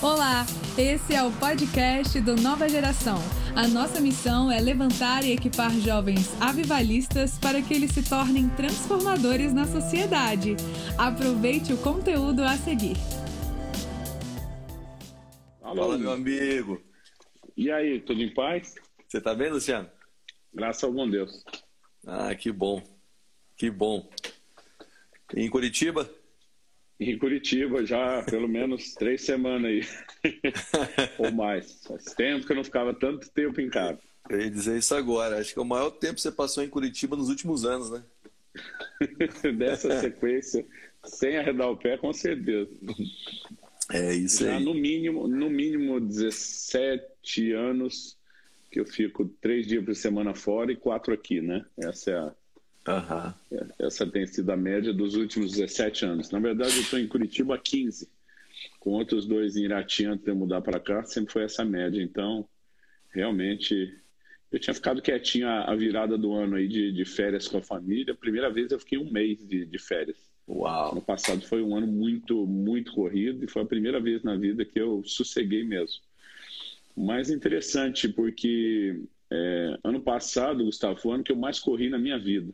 Olá, esse é o podcast do Nova Geração. A nossa missão é levantar e equipar jovens avivalistas para que eles se tornem transformadores na sociedade. Aproveite o conteúdo a seguir. Fala, meu amigo. E aí, tudo em paz? Você tá bem, Luciano? Graças ao bom Deus. Ah, que bom. Que bom. Em Curitiba? Em Curitiba já pelo menos três semanas aí. Ou mais. Faz tempo que eu não ficava tanto tempo em casa. Eu ia dizer isso agora. Acho que é o maior tempo que você passou em Curitiba nos últimos anos, né? Dessa sequência, sem arredar o pé, com certeza. É isso já aí. No mínimo, no mínimo 17 anos que eu fico três dias por semana fora e quatro aqui, né? Essa é a, Aham. Essa tem sido a média dos últimos 17 anos. Na verdade, eu estou em Curitiba há 15, com outros dois em Irati antes de eu mudar para cá, sempre foi essa média. Então, realmente, eu tinha ficado quietinho a, a virada do ano aí de, de, férias com a família. Primeira vez eu fiquei um mês de, de férias. Uau! Ano passado foi um ano muito, muito corrido e foi a primeira vez na vida que eu sosseguei mesmo. Mais interessante, porque é, ano passado, Gustavo, foi o ano que eu mais corri na minha vida.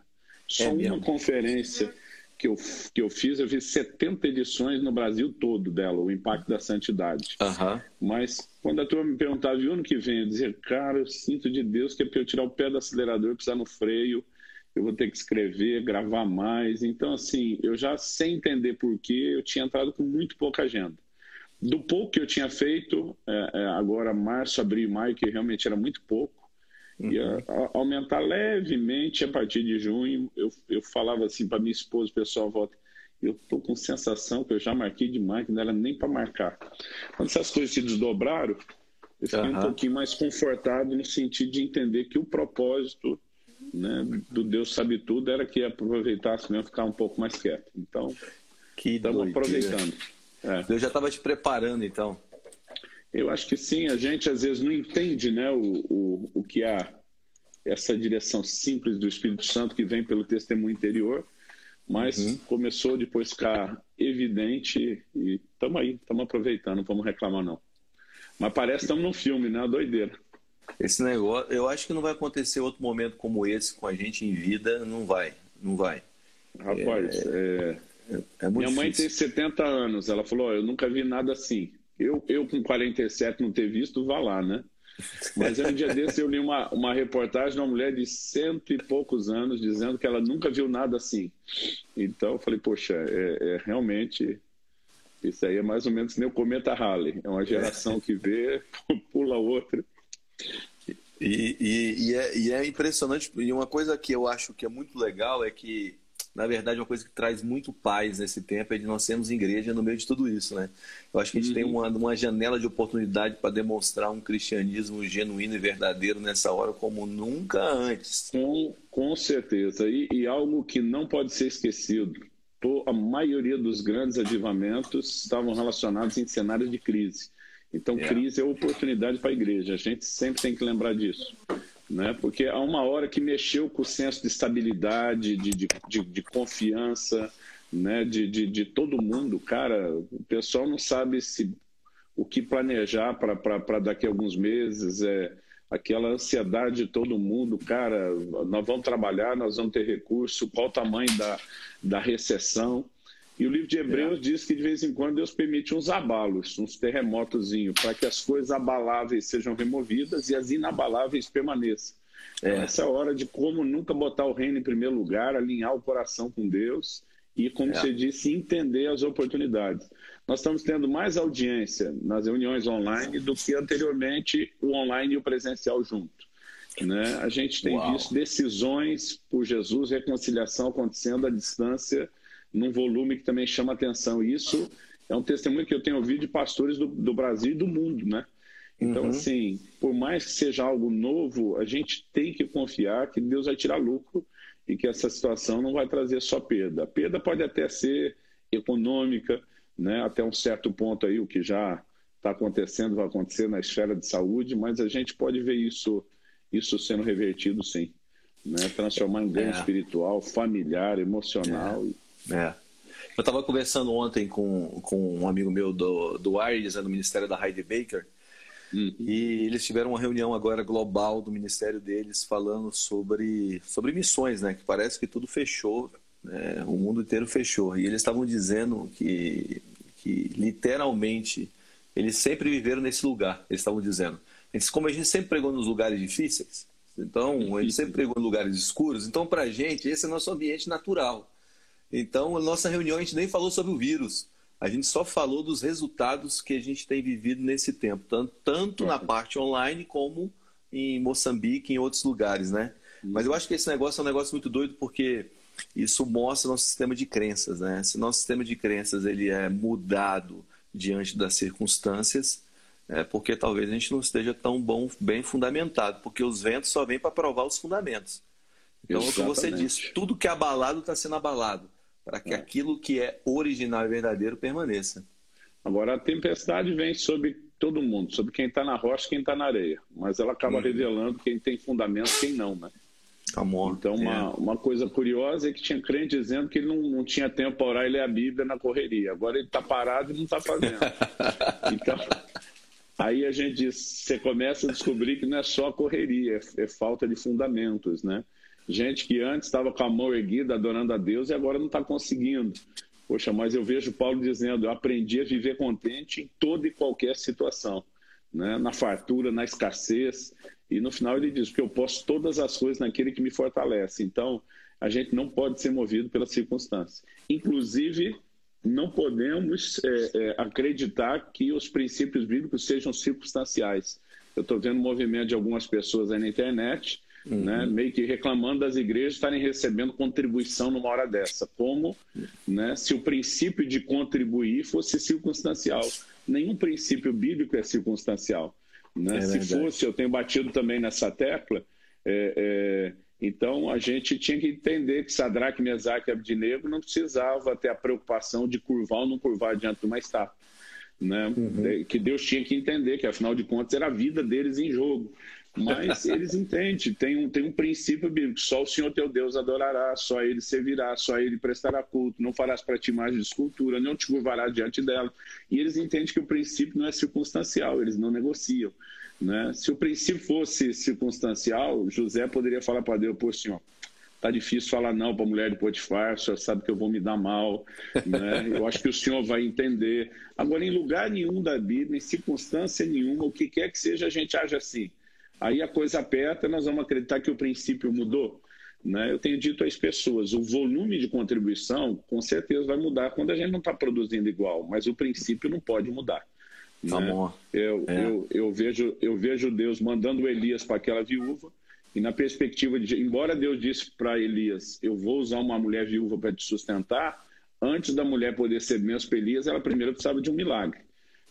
Só é uma conferência que eu, que eu fiz, eu fiz 70 edições no Brasil todo dela, o Impacto da Santidade. Uhum. Mas quando a turma me perguntava, e o ano que vem? Eu dizia, cara, eu sinto de Deus que é para eu tirar o pé do acelerador, pisar no freio, eu vou ter que escrever, gravar mais. Então, assim, eu já sem entender porquê, eu tinha entrado com muito pouca agenda. Do pouco que eu tinha feito, é, é, agora março, abril e maio, que realmente era muito pouco. Ia aumentar levemente a partir de junho. Eu, eu falava assim para minha esposa, o pessoal volta, eu estou com sensação que eu já marquei demais, que não era nem para marcar. Quando essas coisas se desdobraram, eu fiquei uhum. um pouquinho mais confortado no sentido de entender que o propósito né, do Deus sabe tudo era que aproveitasse mesmo ficar um pouco mais quieto. Então, estamos aproveitando. É. Deus já estava te preparando, então. Eu acho que sim, a gente às vezes não entende né, o, o, o que é essa direção simples do Espírito Santo que vem pelo testemunho interior, mas uhum. começou depois a ficar evidente e estamos aí, estamos aproveitando, não vamos reclamar não. Mas parece que estamos num filme, né? Uma doideira. Esse negócio, eu acho que não vai acontecer outro momento como esse com a gente em vida, não vai, não vai. Rapaz, é, é, é minha mãe difícil. tem 70 anos, ela falou, oh, eu nunca vi nada assim. Eu, eu com 47 não ter visto, vá lá, né? Mas um dia desse eu li uma, uma reportagem de uma mulher de cento e poucos anos dizendo que ela nunca viu nada assim. Então eu falei, poxa, é, é realmente isso aí é mais ou menos nem o cometa Halley. É uma geração que vê, pula outra. E, e, e, é, e é impressionante. E uma coisa que eu acho que é muito legal é que na verdade, uma coisa que traz muito paz nesse tempo é de nós sermos igreja no meio de tudo isso, né? Eu acho que a gente uhum. tem uma, uma janela de oportunidade para demonstrar um cristianismo genuíno e verdadeiro nessa hora como nunca antes. Com, com certeza. E, e algo que não pode ser esquecido. A maioria dos grandes avivamentos estavam relacionados em cenários de crise. Então, é. crise é oportunidade para a igreja. A gente sempre tem que lembrar disso né? porque há uma hora que mexeu com o senso de estabilidade, de, de, de, de confiança né? de, de, de todo mundo. Cara, o pessoal não sabe se o que planejar para daqui a alguns meses, é aquela ansiedade de todo mundo, cara, nós vamos trabalhar, nós vamos ter recurso, qual o tamanho da, da recessão. E o livro de Hebreus é. diz que de vez em quando Deus permite uns abalos, uns terremotos, para que as coisas abaláveis sejam removidas e as inabaláveis permaneçam. É. Essa é a hora de como nunca botar o reino em primeiro lugar, alinhar o coração com Deus e, como é. você disse, entender as oportunidades. Nós estamos tendo mais audiência nas reuniões online do que anteriormente o online e o presencial junto. Né? A gente tem Uau. visto decisões por Jesus, reconciliação acontecendo à distância num volume que também chama atenção. Isso é um testemunho que eu tenho ouvido de pastores do, do Brasil e do mundo, né? Então, uhum. assim, por mais que seja algo novo, a gente tem que confiar que Deus vai tirar lucro e que essa situação não vai trazer só perda. A perda pode até ser econômica, né? até um certo ponto aí, o que já está acontecendo, vai acontecer na esfera de saúde, mas a gente pode ver isso, isso sendo revertido sim. Né? Transformar em ganho é. espiritual, familiar, emocional. É. É. Eu estava conversando ontem com, com um amigo meu do, do Aires, do Ministério da Heidi Baker, hum. e eles tiveram uma reunião agora global do ministério deles falando sobre, sobre missões, né? Que parece que tudo fechou, né? o mundo inteiro fechou. E eles estavam dizendo que, que literalmente eles sempre viveram nesse lugar, eles estavam dizendo. Eles, como a gente sempre pregou nos lugares difíceis, então a gente sempre pregou em lugares escuros, então para a gente esse é nosso ambiente natural. Então, a nossa reunião a gente nem falou sobre o vírus. A gente só falou dos resultados que a gente tem vivido nesse tempo, tanto, tanto na parte online como em Moçambique e em outros lugares, né? Mas eu acho que esse negócio é um negócio muito doido porque isso mostra nosso sistema de crenças, né? Se nosso sistema de crenças ele é mudado diante das circunstâncias, é porque talvez a gente não esteja tão bom, bem fundamentado, porque os ventos só vêm para provar os fundamentos. Então, Exatamente. o que você disse, tudo que é abalado está sendo abalado, para que é. aquilo que é original e verdadeiro permaneça. Agora, a tempestade vem sobre todo mundo, sobre quem está na rocha e quem está na areia, mas ela acaba uhum. revelando quem tem fundamento e quem não, né? Amor. Então, uma, é. uma coisa curiosa é que tinha crente dizendo que ele não, não tinha tempo para orar e ler a Bíblia na correria. Agora ele está parado e não está fazendo. então, aí a gente diz, você começa a descobrir que não é só correria, é, é falta de fundamentos, né? Gente que antes estava com a mão erguida, adorando a Deus, e agora não está conseguindo. Poxa, mas eu vejo Paulo dizendo: eu aprendi a viver contente em toda e qualquer situação, né? na fartura, na escassez. E no final ele diz: que eu posso todas as coisas naquele que me fortalece. Então, a gente não pode ser movido pela circunstância. Inclusive, não podemos é, é, acreditar que os princípios bíblicos sejam circunstanciais. Eu estou vendo movimento de algumas pessoas aí na internet uhum. né, meio que reclamando das igrejas estarem recebendo contribuição numa hora dessa, como né, se o princípio de contribuir fosse circunstancial. Nenhum princípio bíblico é circunstancial. Né? É se fosse, eu tenho batido também nessa tecla, é, é, então a gente tinha que entender que Sadraque, Mesaque e Abdinego não precisava ter a preocupação de curvar ou não curvar diante de uma estátua. Né? Uhum. Que Deus tinha que entender que, afinal de contas, era a vida deles em jogo. Mas eles entendem, tem um, tem um princípio bíblico: só o Senhor teu Deus adorará, só ele servirá, só ele prestará culto, não farás para ti imagem de escultura, não te curvará diante dela. E eles entendem que o princípio não é circunstancial, eles não negociam. Né? Se o princípio fosse circunstancial, José poderia falar para Deus: pô, Senhor, tá difícil falar não para a mulher de Potifar, o senhor sabe que eu vou me dar mal, né? eu acho que o senhor vai entender. Agora, em lugar nenhum da Bíblia, em circunstância nenhuma, o que quer que seja, a gente age assim. Aí a coisa aperta, nós vamos acreditar que o princípio mudou. Né? Eu tenho dito às pessoas, o volume de contribuição com certeza vai mudar quando a gente não está produzindo igual, mas o princípio não pode mudar. Né? Eu, é. eu, eu, vejo, eu vejo Deus mandando Elias para aquela viúva, e na perspectiva de, embora Deus disse para Elias, eu vou usar uma mulher viúva para te sustentar, antes da mulher poder ser mesmo para Elias, ela primeiro precisava de um milagre.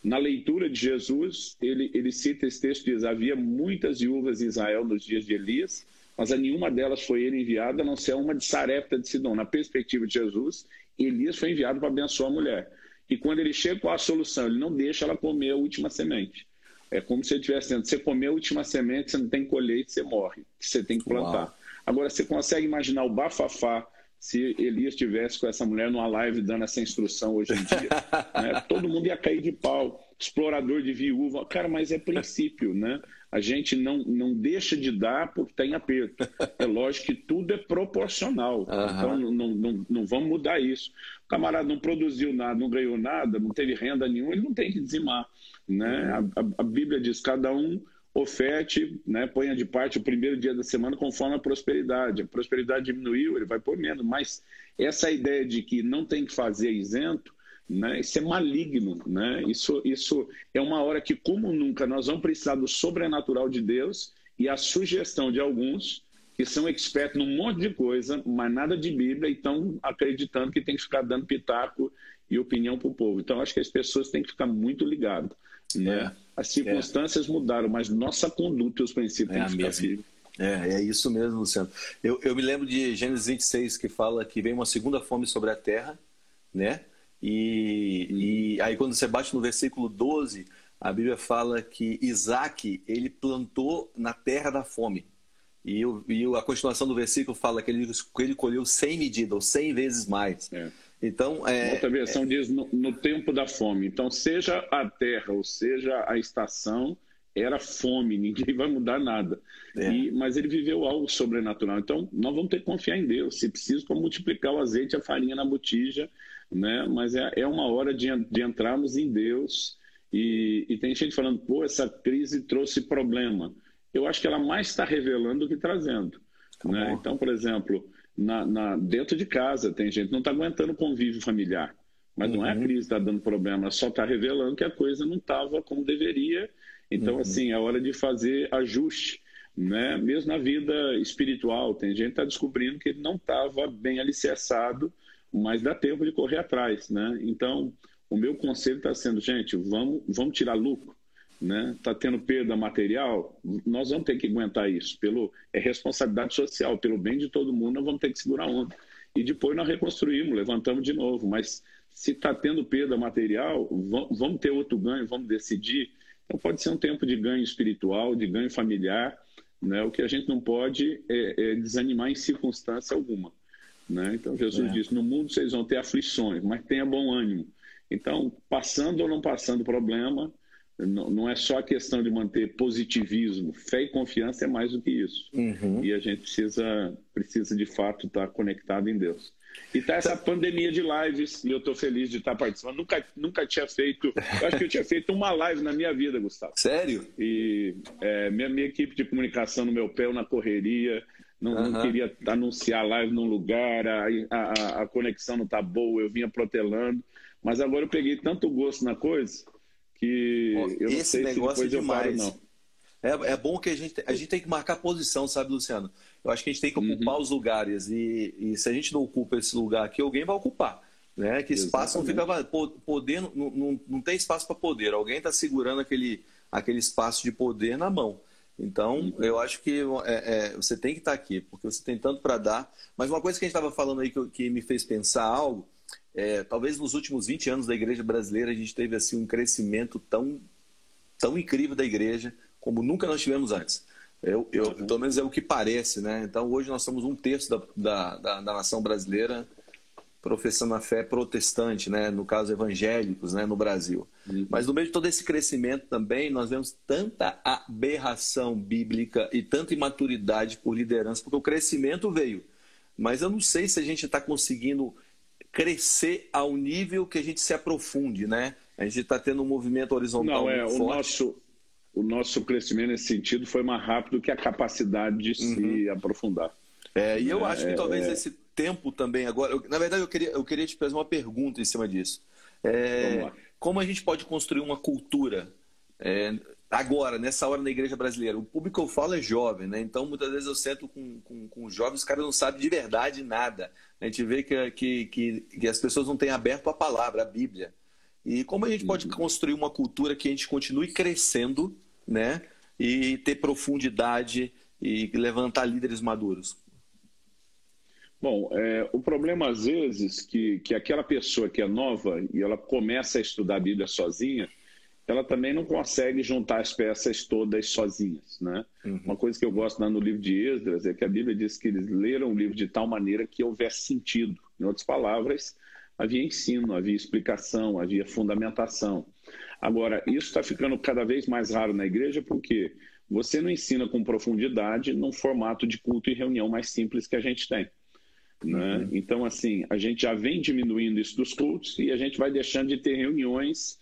Na leitura de Jesus, ele, ele cita esse texto, diz, havia muitas viúvas em Israel nos dias de Elias, mas a nenhuma delas foi ele enviada, a não ser uma de Sarepta de Sidom. Na perspectiva de Jesus, Elias foi enviado para abençoar a mulher. E quando ele chega com a solução, ele não deixa ela comer a última semente. É como se ele estivesse dizendo, você comer a última semente, você não tem colheita, você morre. Você tem que plantar. Uau. Agora, você consegue imaginar o bafafá se Elias estivesse com essa mulher numa live dando essa instrução hoje em dia. né? Todo mundo ia cair de pau. Explorador de viúva. Cara, mas é princípio, né? A gente não, não deixa de dar porque está em aperto. É lógico que tudo é proporcional. Uhum. Então, não, não, não vamos mudar isso. O camarada não produziu nada, não ganhou nada, não teve renda nenhuma, ele não tem que dizimar. Né? A, a, a Bíblia diz: cada um oferte, né, ponha de parte o primeiro dia da semana conforme a prosperidade. A prosperidade diminuiu, ele vai pôr menos. Mas essa ideia de que não tem que fazer isento, né, isso é maligno. Né? Isso, isso é uma hora que, como nunca, nós vamos precisar do sobrenatural de Deus e a sugestão de alguns que são expertos num monte de coisa, mas nada de Bíblia, e estão acreditando que tem que ficar dando pitaco e opinião para o povo. Então, acho que as pessoas têm que ficar muito ligadas. Né? É. As circunstâncias é. mudaram, mas nossa conduta e os princípios é têm que ficar É, é isso mesmo, Luciano. Eu, eu me lembro de Gênesis 26, que fala que vem uma segunda fome sobre a terra, né? E, e aí quando você bate no versículo 12, a Bíblia fala que Isaac, ele plantou na terra da fome. E, e a continuação do versículo fala que ele, que ele colheu 100 medidas, ou 100 vezes mais. É. Então, é, Outra versão é... diz no, no, tempo da fome. Então, seja a terra ou seja a estação, era fome, ninguém vai mudar nada. É. E, mas ele viveu algo sobrenatural. Então, nós vamos ter que confiar em Deus. Se preciso, para multiplicar o azeite e a farinha na botija, né? mas é, é uma hora de, de entrarmos em Deus. E, e tem gente falando, pô, essa crise trouxe problema. Eu acho que ela mais está revelando do que trazendo. Tá né? Então, por exemplo, na, na, dentro de casa, tem gente que não está aguentando o convívio familiar. Mas uhum. não é a uhum. crise que está dando problema, só está revelando que a coisa não estava como deveria. Então, uhum. assim, é hora de fazer ajuste. Né? Mesmo na vida espiritual, tem gente que está descobrindo que ele não estava bem alicerçado, mas dá tempo de correr atrás. Né? Então, o meu conselho está sendo, gente, vamos, vamos tirar lucro né? Está tendo perda material, nós vamos ter que aguentar isso. Pelo é responsabilidade social, pelo bem de todo mundo, nós vamos ter que segurar onda. E depois nós reconstruímos, levantamos de novo. Mas se está tendo perda material, vamos ter outro ganho, vamos decidir. Então pode ser um tempo de ganho espiritual, de ganho familiar. Né? O que a gente não pode é, é desanimar em circunstância alguma. Né? Então Jesus é. disse: no mundo vocês vão ter aflições, mas tenha bom ânimo. Então, passando ou não passando problema, não, é só a questão de manter positivismo. Fé e confiança é mais do que isso. Uhum. E a gente precisa, precisa de fato estar conectado em Deus. E tá essa pandemia de lives, e eu estou feliz de estar participando. Nunca, nunca tinha feito. Eu acho que eu tinha feito uma live na minha vida, Gustavo. Sério? E é, minha, minha equipe de comunicação no meu pé, na correria. Não, uhum. não, queria anunciar live num lugar, a, a, a conexão não está boa, eu vinha protelando. Mas agora eu peguei tanto gosto na coisa que Pô, eu não sei negócio se depois é demais. eu paro, não. É, é bom que a gente, a gente tem que marcar posição, sabe, Luciano? Eu acho que a gente tem que ocupar uhum. os lugares. E, e, se a gente não ocupa esse lugar aqui, alguém vai ocupar. Né? Que espaço Exatamente. não fica. Poder não, não, não tem espaço para poder. Alguém está segurando aquele, aquele espaço de poder na mão. Então, uhum. eu acho que é, é, você tem que estar tá aqui, porque você tem tanto para dar. Mas uma coisa que a gente estava falando aí que, que me fez pensar algo é, talvez nos últimos 20 anos da igreja brasileira a gente teve assim um crescimento tão, tão incrível da igreja como nunca nós tivemos antes. Eu, eu, uhum. Pelo menos é o que parece, né? Então hoje nós somos um terço da, da, da, da nação brasileira professando a fé protestante, né? no caso evangélicos, né? no Brasil. Uhum. Mas no meio de todo esse crescimento também, nós vemos tanta aberração bíblica e tanta imaturidade por liderança, porque o crescimento veio. Mas eu não sei se a gente está conseguindo crescer ao nível que a gente se aprofunde, né? A gente está tendo um movimento horizontal Não, é, o forte. Nosso, o nosso crescimento nesse sentido foi mais rápido que a capacidade de uhum. se aprofundar. É, e eu é, acho que talvez é... esse tempo também agora... Eu, na verdade, eu queria, eu queria te fazer uma pergunta em cima disso. É, como a gente pode construir uma cultura é, agora, nessa hora na igreja brasileira? O público que eu falo é jovem, né? Então, muitas vezes eu sento com, com, com jovens, os caras não sabem de verdade nada. A gente vê que, que, que, que as pessoas não têm aberto a palavra, a Bíblia. E como a gente pode uhum. construir uma cultura que a gente continue crescendo, né? E ter profundidade e levantar líderes maduros? Bom, é, o problema às vezes que, que aquela pessoa que é nova e ela começa a estudar a Bíblia sozinha, ela também não consegue juntar as peças todas sozinhas. Né? Uhum. Uma coisa que eu gosto lá no livro de Esdras é que a Bíblia diz que eles leram o livro de tal maneira que houvesse sentido. Em outras palavras, havia ensino, havia explicação, havia fundamentação. Agora, isso está ficando cada vez mais raro na igreja porque você não ensina com profundidade num formato de culto e reunião mais simples que a gente tem. Né? Uhum. Então, assim, a gente já vem diminuindo isso dos cultos e a gente vai deixando de ter reuniões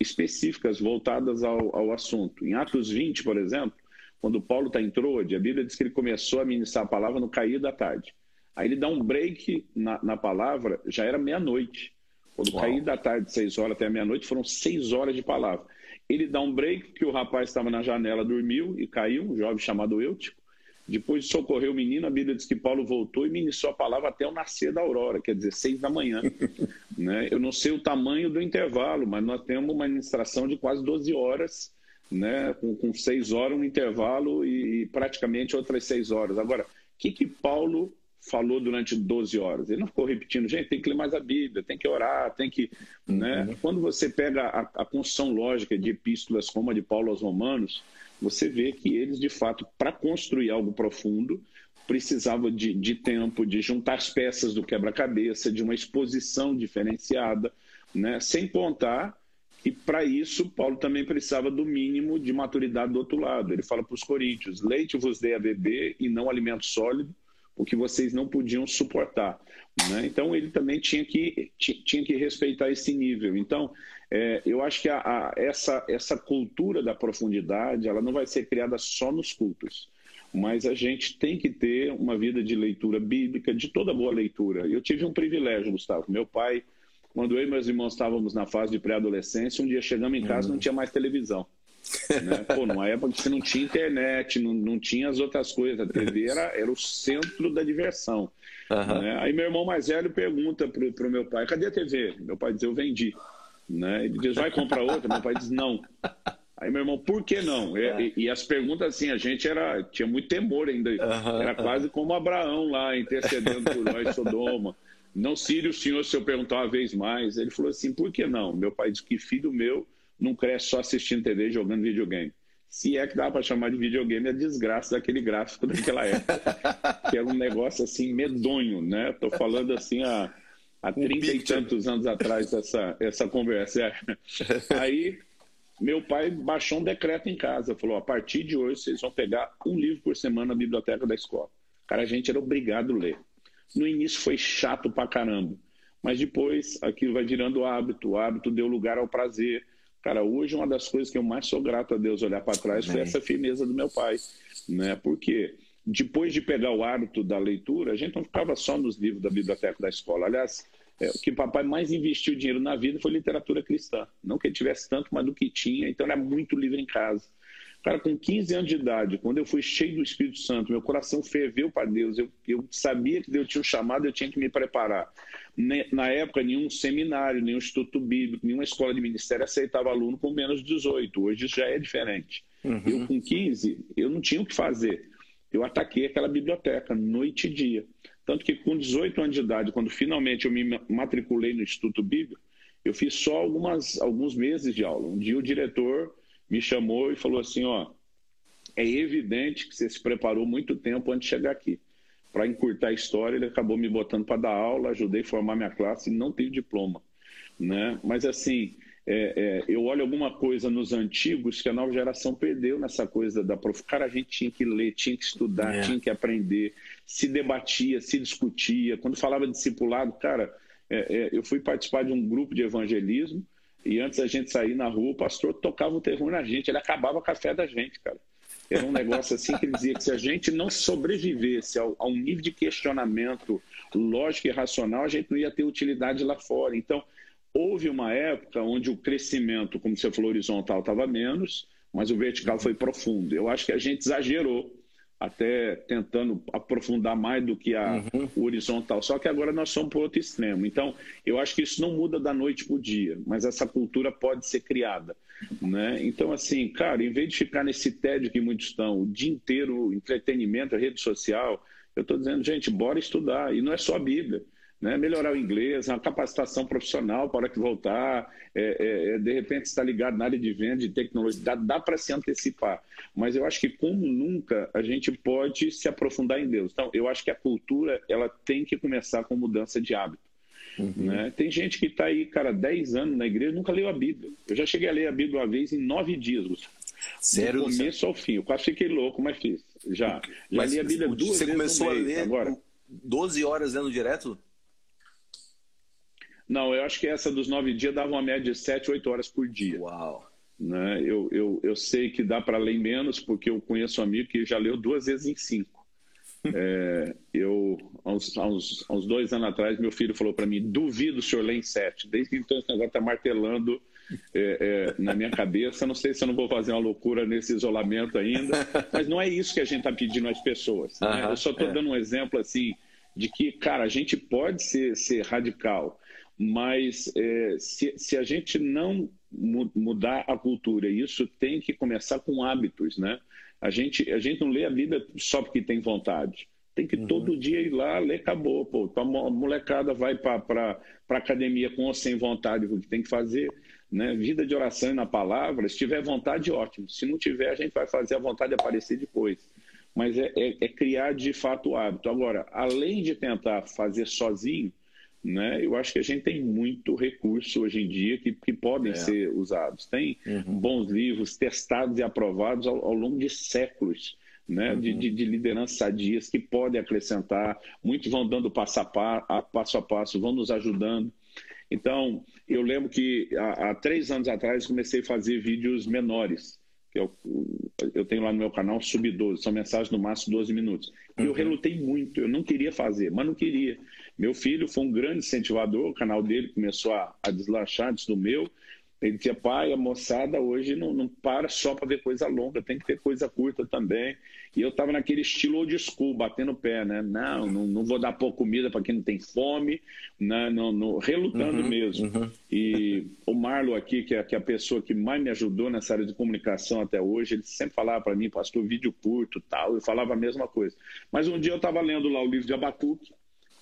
específicas voltadas ao, ao assunto. Em Atos 20, por exemplo, quando Paulo está em Troade, a Bíblia diz que ele começou a ministrar a palavra no cair da tarde. Aí ele dá um break na, na palavra, já era meia-noite. Quando Uau. cair da tarde, seis horas até meia-noite, foram seis horas de palavra. Ele dá um break que o rapaz estava na janela, dormiu e caiu, um jovem chamado Eutico. Depois de socorrer o menino, a Bíblia diz que Paulo voltou e ministrou a palavra até o nascer da aurora, quer dizer, seis da manhã. né? Eu não sei o tamanho do intervalo, mas nós temos uma administração de quase 12 horas, né? com, com seis horas um intervalo e, e praticamente outras seis horas. Agora, o que, que Paulo falou durante 12 horas? Ele não ficou repetindo, gente, tem que ler mais a Bíblia, tem que orar, tem que. Né? Uhum. Quando você pega a, a construção lógica de epístolas como a de Paulo aos Romanos, você vê que eles, de fato, para construir algo profundo, precisava de, de tempo, de juntar as peças do quebra-cabeça, de uma exposição diferenciada, né? sem contar que, para isso, Paulo também precisava do mínimo de maturidade do outro lado. Ele fala para os coríntios: leite vos dei a beber e não alimento sólido, porque vocês não podiam suportar. Né? Então, ele também tinha que, tinha que respeitar esse nível. Então, é, eu acho que a, a, essa, essa cultura da profundidade ela não vai ser criada só nos cultos mas a gente tem que ter uma vida de leitura bíblica, de toda boa leitura. Eu tive um privilégio, Gustavo. Meu pai, quando eu e meus irmãos estávamos na fase de pré-adolescência, um dia chegamos em casa e não tinha mais televisão. Né? Pô, numa época que você não tinha internet, não, não tinha as outras coisas. A TV era, era o centro da diversão. Uhum. Né? Aí meu irmão mais velho pergunta para o meu pai, cadê a TV? Meu pai diz, eu vendi. Né? Ele diz, vai comprar outra? Meu pai diz, não. Aí, meu irmão, por que não? É. E, e, as perguntas, assim, a gente era, tinha muito temor ainda. Uhum, era quase como Abraão lá, intercedendo por nós, Sodoma. Não sire o senhor se eu perguntar uma vez mais. Ele falou assim, por que não? Meu pai disse que filho meu não cresce só assistindo TV jogando videogame. Se é que dá para chamar de videogame, é a desgraça daquele gráfico daquela época. que era um negócio, assim, medonho, né? Tô falando, assim, há, há 30 e tantos anos atrás, essa, essa conversa. É. Aí meu pai baixou um decreto em casa, falou: a partir de hoje vocês vão pegar um livro por semana na biblioteca da escola. Cara, a gente era obrigado a ler. No início foi chato pra caramba, mas depois aquilo vai virando hábito, o hábito deu lugar ao prazer. Cara, hoje uma das coisas que eu mais sou grato a Deus olhar para trás foi essa firmeza do meu pai, né? Porque depois de pegar o hábito da leitura, a gente não ficava só nos livros da biblioteca da escola. Aliás, é, o que papai mais investiu dinheiro na vida foi literatura cristã. Não que ele tivesse tanto, mas do que tinha. Então era muito livre em casa. Cara, com 15 anos de idade, quando eu fui cheio do Espírito Santo, meu coração ferveu para Deus. Eu, eu, sabia que Deus tinha um chamado, eu tinha que me preparar. Na época, nenhum seminário, nenhum instituto bíblico, nenhuma escola de ministério aceitava aluno com menos de 18. Hoje isso já é diferente. Uhum. Eu, com 15, eu não tinha o que fazer. Eu ataquei aquela biblioteca noite e dia. Tanto que com 18 anos de idade, quando finalmente eu me matriculei no Instituto Bíblico, eu fiz só algumas, alguns meses de aula. Um dia o diretor me chamou e falou assim, ó, é evidente que você se preparou muito tempo antes de chegar aqui. Para encurtar a história, ele acabou me botando para dar aula, ajudei a formar minha classe e não tenho diploma. Né? Mas assim, é, é, eu olho alguma coisa nos antigos que a nova geração perdeu nessa coisa da prof. Cara, a gente tinha que ler, tinha que estudar, é. tinha que aprender, se debatia, se discutia. Quando falava discipulado, cara, é, é, eu fui participar de um grupo de evangelismo e antes da gente sair na rua, o pastor tocava o terror na gente, ele acabava com a fé da gente, cara. Era um negócio assim que ele dizia que se a gente não sobrevivesse ao, a um nível de questionamento lógico e racional, a gente não ia ter utilidade lá fora. Então, Houve uma época onde o crescimento, como você falou, horizontal estava menos, mas o vertical foi profundo. Eu acho que a gente exagerou, até tentando aprofundar mais do que a, uhum. horizontal. Só que agora nós somos para outro extremo. Então, eu acho que isso não muda da noite para o dia, mas essa cultura pode ser criada. Né? Então, assim, cara, em vez de ficar nesse tédio que muitos estão, o dia inteiro, entretenimento, rede social, eu estou dizendo, gente, bora estudar. E não é só a Bíblia né? melhorar o inglês, uma capacitação profissional para que voltar, é, é, é, de repente está ligado na área de venda, de tecnologia, dá, dá para se antecipar. Mas eu acho que como nunca a gente pode se aprofundar em Deus. Então, eu acho que a cultura ela tem que começar com mudança de hábito. Uhum. Né? Tem gente que está aí, cara, 10 anos na igreja nunca leu a Bíblia. Eu já cheguei a ler a Bíblia uma vez em nove dias, Gustavo. Sério? Do começo ao fim. Eu quase fiquei louco, mas fiz. Já. Já mas li a Bíblia duas você vezes. Você começou a ler agora? 12 horas lendo direto? Não, eu acho que essa dos nove dias dava uma média de sete, oito horas por dia. Uau! Né? Eu, eu, eu sei que dá para ler menos, porque eu conheço um amigo que já leu duas vezes em cinco. é, eu, há uns, há, uns, há uns, dois anos atrás, meu filho falou para mim: duvido o senhor ler em sete. Desde então, esse negócio está martelando é, é, na minha cabeça. Não sei se eu não vou fazer uma loucura nesse isolamento ainda, mas não é isso que a gente está pedindo às pessoas. Né? eu só estou é. dando um exemplo assim de que, cara, a gente pode ser, ser radical mas é, se, se, a gente não mudar a cultura, isso tem que começar com hábitos, né? A gente, a gente não lê a Bíblia só porque tem vontade. Tem que uhum. todo dia ir lá, ler, acabou. Pô. A molecada vai para a academia com ou sem vontade, o que tem que fazer. Né? Vida de oração e na palavra, se tiver vontade, ótimo. Se não tiver, a gente vai fazer a vontade aparecer depois. mas é, é, é criar de fato o hábito. Agora, além de tentar fazer sozinho, né? Eu acho que a gente tem muito recurso hoje em dia que, que podem é. ser usados. Tem uhum. bons livros testados e aprovados ao, ao longo de séculos. Né, uhum. de, de, de lideranças sadias que podem acrescentar. Muitos vão dando passo a, passo, a passo, a passo vão nos ajudando. Então, eu lembro que há, há três anos atrás comecei a fazer vídeos menores. Que eu, eu tenho lá no meu canal Sub-12, são mensagens no máximo 12 minutos. E uhum. eu relutei muito, eu não queria fazer, mas não queria. Meu filho foi um grande incentivador, o canal dele começou a, a deslanchar antes do meu. Ele dizia, pai, a moçada hoje não, não para só para ver coisa longa, tem que ter coisa curta também. E eu estava naquele estilo old school, batendo o pé, né? Não, não, não vou dar pouca comida para quem não tem fome, né? não, não, relutando uhum, mesmo. Uhum. E o Marlo aqui, que é, que é a pessoa que mais me ajudou nessa área de comunicação até hoje, ele sempre falava para mim, pastor, vídeo curto tal, eu falava a mesma coisa. Mas um dia eu estava lendo lá o livro de Abacuque,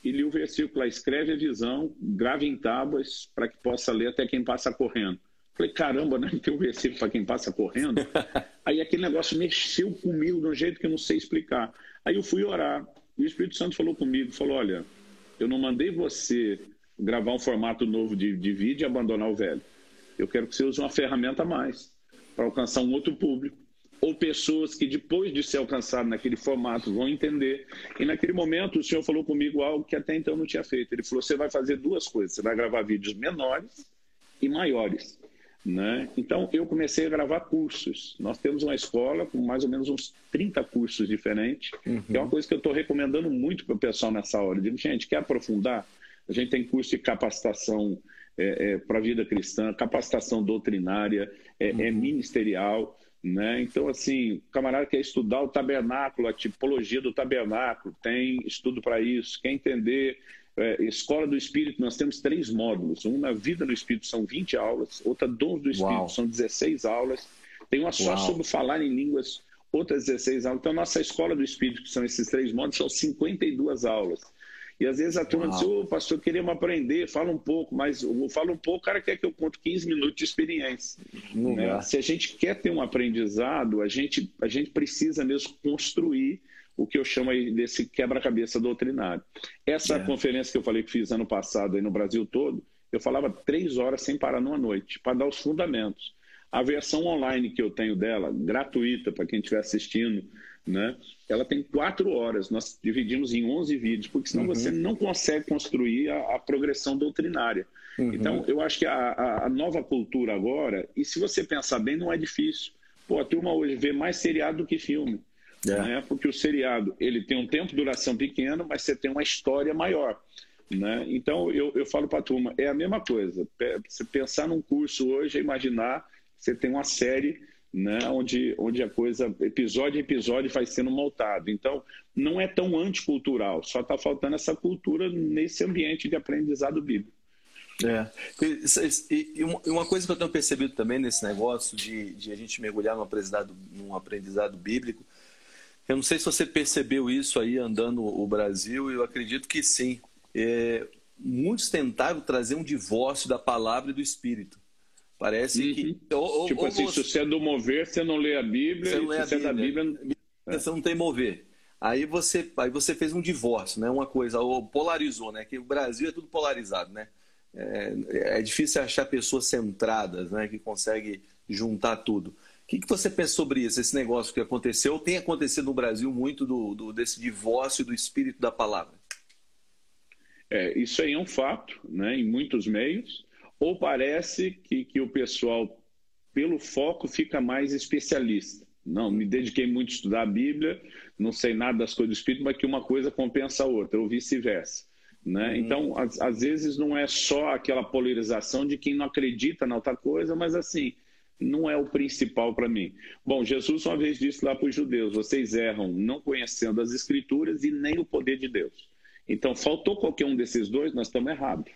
e li o versículo lá, escreve a visão, grave em tábuas, para que possa ler até quem passa correndo. Falei, caramba, né? Tem um versículo para quem passa correndo. Aí aquele negócio mexeu comigo de um jeito que eu não sei explicar. Aí eu fui orar. E o Espírito Santo falou comigo, falou, olha, eu não mandei você gravar um formato novo de, de vídeo e abandonar o velho. Eu quero que você use uma ferramenta a mais para alcançar um outro público ou pessoas que depois de ser alcançado naquele formato vão entender. E naquele momento o senhor falou comigo algo que até então não tinha feito. Ele falou: você vai fazer duas coisas, você vai gravar vídeos menores e maiores. Né? Então eu comecei a gravar cursos. Nós temos uma escola com mais ou menos uns 30 cursos diferentes, uhum. que é uma coisa que eu estou recomendando muito para o pessoal nessa hora. Eu digo, gente, quer aprofundar? A gente tem curso de capacitação é, é, para a vida cristã, capacitação doutrinária, é, é uhum. é ministerial. Né? Então, assim, o camarada quer estudar o tabernáculo, a tipologia do tabernáculo, tem estudo para isso. Quer entender é, Escola do Espírito, nós temos três módulos. Um na Vida do Espírito são 20 aulas, outra Dons do Espírito Uau. são 16 aulas. Tem uma só Uau. sobre falar em línguas, outras 16 aulas. Então, nossa Escola do Espírito, que são esses três módulos, são 52 aulas. E às vezes a turma Uau. diz, ô oh, pastor, queremos aprender, fala um pouco, mas fala um pouco, o cara quer que eu conte 15 minutos de experiência. Né? Se a gente quer ter um aprendizado, a gente, a gente precisa mesmo construir o que eu chamo aí desse quebra-cabeça doutrinário. Essa é. conferência que eu falei que fiz ano passado aí no Brasil todo, eu falava três horas sem parar numa noite, para dar os fundamentos. A versão online que eu tenho dela, gratuita para quem estiver assistindo, né? Ela tem quatro horas, nós dividimos em 11 vídeos, porque senão uhum. você não consegue construir a, a progressão doutrinária. Uhum. Então, eu acho que a, a, nova cultura agora, e se você pensar bem, não é difícil. Pô, a turma hoje vê mais seriado do que filme. É. Né? Porque o seriado ele tem um tempo de duração pequeno, mas você tem uma história maior. Né? Então, eu, eu falo para a turma, é a mesma coisa. Você pensar num curso hoje, é imaginar você tem uma série né, onde, onde a coisa, episódio a episódio, vai sendo montado. Então, não é tão anticultural, só está faltando essa cultura nesse ambiente de aprendizado bíblico. É. E uma coisa que eu tenho percebido também nesse negócio de, de a gente mergulhar num aprendizado, num aprendizado bíblico, eu não sei se você percebeu isso aí andando o Brasil, eu acredito que sim. É, muitos tentaram trazer um divórcio da palavra e do espírito. Parece uhum. que. Ou, tipo ou assim, você... se você é do mover, você não lê a Bíblia, você não lê a Bíblia, é da Bíblia. É. Você não tem mover. Aí você, aí você fez um divórcio, né? Uma coisa, ou polarizou, né? Que o Brasil é tudo polarizado, né? É, é difícil achar pessoas centradas, né? Que conseguem juntar tudo. O que, que você pensa sobre isso, esse negócio que aconteceu? Tem acontecido no Brasil muito do, do desse divórcio do espírito da palavra? É, isso aí é um fato, né? Em muitos meios ou parece que, que o pessoal, pelo foco, fica mais especialista. Não, me dediquei muito a estudar a Bíblia, não sei nada das coisas do Espírito, mas que uma coisa compensa a outra, ou vice-versa. Né? Uhum. Então, às, às, vezes, não é só aquela polarização de quem não acredita na outra coisa, mas assim, não é o principal para mim. Bom, Jesus uma vez disse lá para os judeus: vocês erram não conhecendo as Escrituras e nem o poder de Deus. Então, faltou qualquer um desses dois, nós estamos errados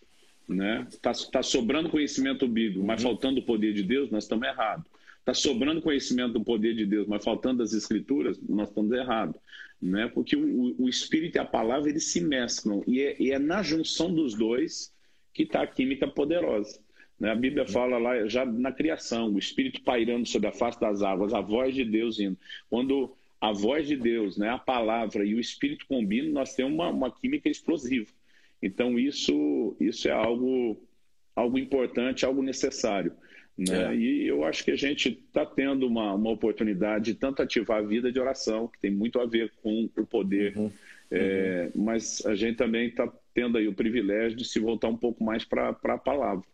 né? Está tá sobrando conhecimento bíblico, mas uhum. faltando o poder de Deus, nós estamos errados. Está sobrando conhecimento do poder de Deus, mas faltando as escrituras, nós estamos errados. Né? Porque o, o Espírito e a palavra eles se mesclam e é, e é na junção dos dois que está a química poderosa. Né? A Bíblia uhum. fala lá já na criação, o Espírito pairando sobre a face das águas, a voz de Deus indo. Quando a voz de Deus, né, a palavra e o Espírito combinam, nós temos uma, uma química explosiva. Então, isso, isso é algo, algo importante, algo necessário. Né? É. E eu acho que a gente está tendo uma, uma oportunidade de tanto ativar a vida de oração, que tem muito a ver com o poder, uhum. É, uhum. mas a gente também está tendo aí o privilégio de se voltar um pouco mais para a palavra.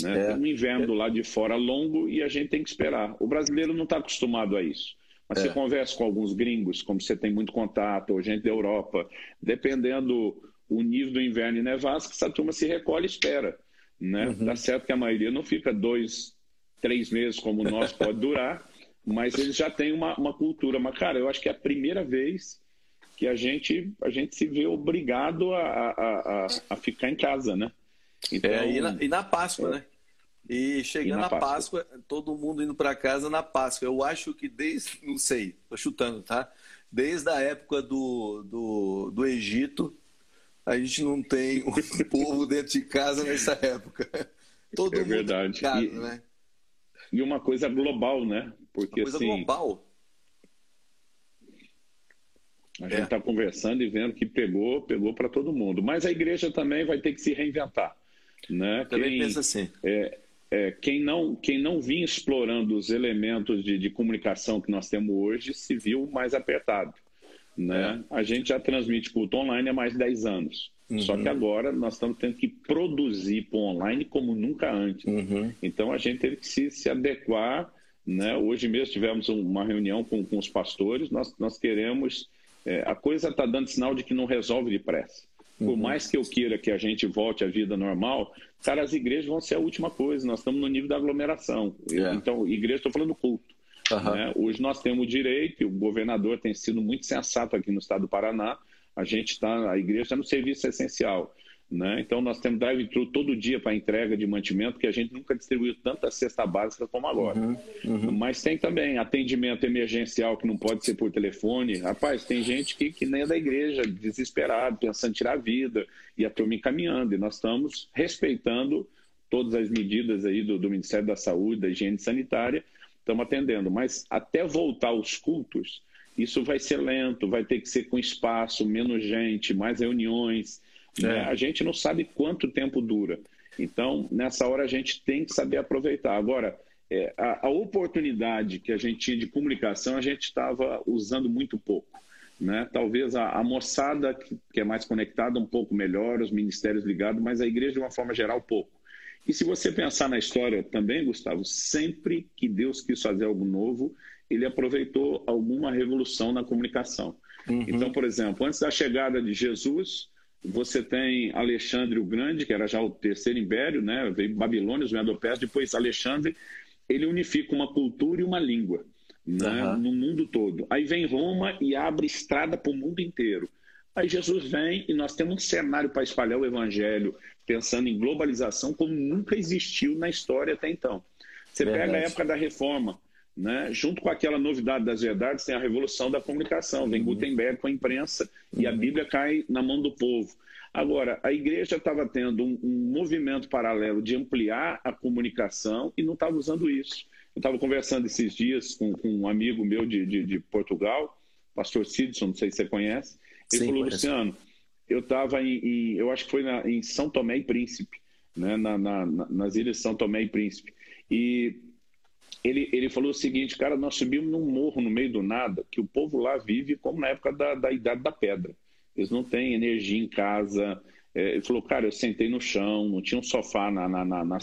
Né? É. Tem um inverno do lado de fora longo e a gente tem que esperar. O brasileiro não está acostumado a isso. Mas é. você conversa com alguns gringos, como você tem muito contato, ou gente da Europa, dependendo o nível do inverno e nevasca, essa turma se recolhe e espera. Né? Uhum. Dá certo que a maioria não fica dois, três meses como o nosso pode durar, mas eles já têm uma, uma cultura. Mas, cara, eu acho que é a primeira vez que a gente, a gente se vê obrigado a, a, a, a ficar em casa, né? Então, é, e, na, e na Páscoa, é. né? E chegando e na, Páscoa. Páscoa. todo mundo indo para casa na Páscoa. Eu acho que desde, não sei, tô chutando, tá? Desde a época do, do, do Egito, a gente não tem um povo dentro de casa nessa época. Todo é mundo verdade. Casa, e, né? e uma coisa global, né? Porque uma coisa assim, global. A gente está é. conversando e vendo que pegou, pegou para todo mundo. Mas a igreja também vai ter que se reinventar. Né? Também quem, pensa assim. É, é, quem, não, quem não vinha explorando os elementos de, de comunicação que nós temos hoje se viu mais apertado. Né? A gente já transmite culto online há mais de 10 anos. Uhum. Só que agora nós estamos tendo que produzir para online como nunca antes. Uhum. Então a gente teve que se, se adequar. Né? Hoje mesmo tivemos uma reunião com, com os pastores. Nós, nós queremos. É, a coisa está dando sinal de que não resolve depressa. Por uhum. mais que eu queira que a gente volte à vida normal, cara, as igrejas vão ser a última coisa. Nós estamos no nível da aglomeração. Yeah. É. Então, igreja, estou falando culto. Uhum. Né? Hoje nós temos direito, e o governador tem sido muito sensato aqui no estado do Paraná. A gente está, a igreja está no serviço essencial. Né? Então, nós temos drive-thru todo dia para entrega de mantimento, que a gente nunca distribuiu tanta cesta básica como agora. Uhum, uhum. Mas tem também atendimento emergencial que não pode ser por telefone. Rapaz, tem gente que, que nem é da igreja, desesperado, pensando em tirar a vida, e a turma encaminhando. E nós estamos respeitando todas as medidas aí do, do Ministério da Saúde, da higiene sanitária, estamos atendendo. Mas até voltar aos cultos, isso vai ser lento, vai ter que ser com espaço, menos gente, mais reuniões né? É. A gente não sabe quanto tempo dura. Então, nessa hora, a gente tem que saber aproveitar. Agora, é, a, a, oportunidade que a gente tinha de comunicação, a gente estava usando muito pouco. Né? Talvez a, a moçada que, que, é mais conectada um pouco melhor, os ministérios ligados, mas a igreja, de uma forma geral, pouco. E se você pensar na história também, Gustavo, sempre que Deus quis fazer algo novo, ele aproveitou alguma revolução na comunicação. Uhum. Então, por exemplo, antes da chegada de Jesus, você tem Alexandre o Grande, que era já o terceiro império, né? veio Babilônia, os Medo-Persas, depois Alexandre, ele unifica uma cultura e uma língua né? Uhum. no mundo todo. Aí vem Roma e abre estrada para o mundo inteiro. Aí Jesus vem e nós temos um cenário para espalhar o evangelho, pensando em globalização como nunca existiu na história até então. Você Verdade. pega a época da reforma, né? Junto com aquela novidade das verdades, tem a revolução da comunicação. Vem uhum. Gutenberg com a imprensa uhum. e a uhum. Bíblia cai na mão do povo. Agora, a igreja estava tendo um, um, movimento paralelo de ampliar a comunicação e não estava usando isso. Eu estava conversando esses dias com, com, um amigo meu de, de, de Portugal, pastor Sidson, não sei se você conhece. Ele Sim, falou. Luciano, eu estava em, em, eu acho que foi na, em São Tomé e Príncipe, né? Na, na, nas ilhas São Tomé e Príncipe. E ele, ele falou o seguinte, cara, nós subimos num morro no meio do nada, que o povo lá vive como na época da, da Idade da Pedra. Eles não têm energia em casa. É, ele falou, cara, eu sentei no chão, não tinha um sofá na, na, na, na,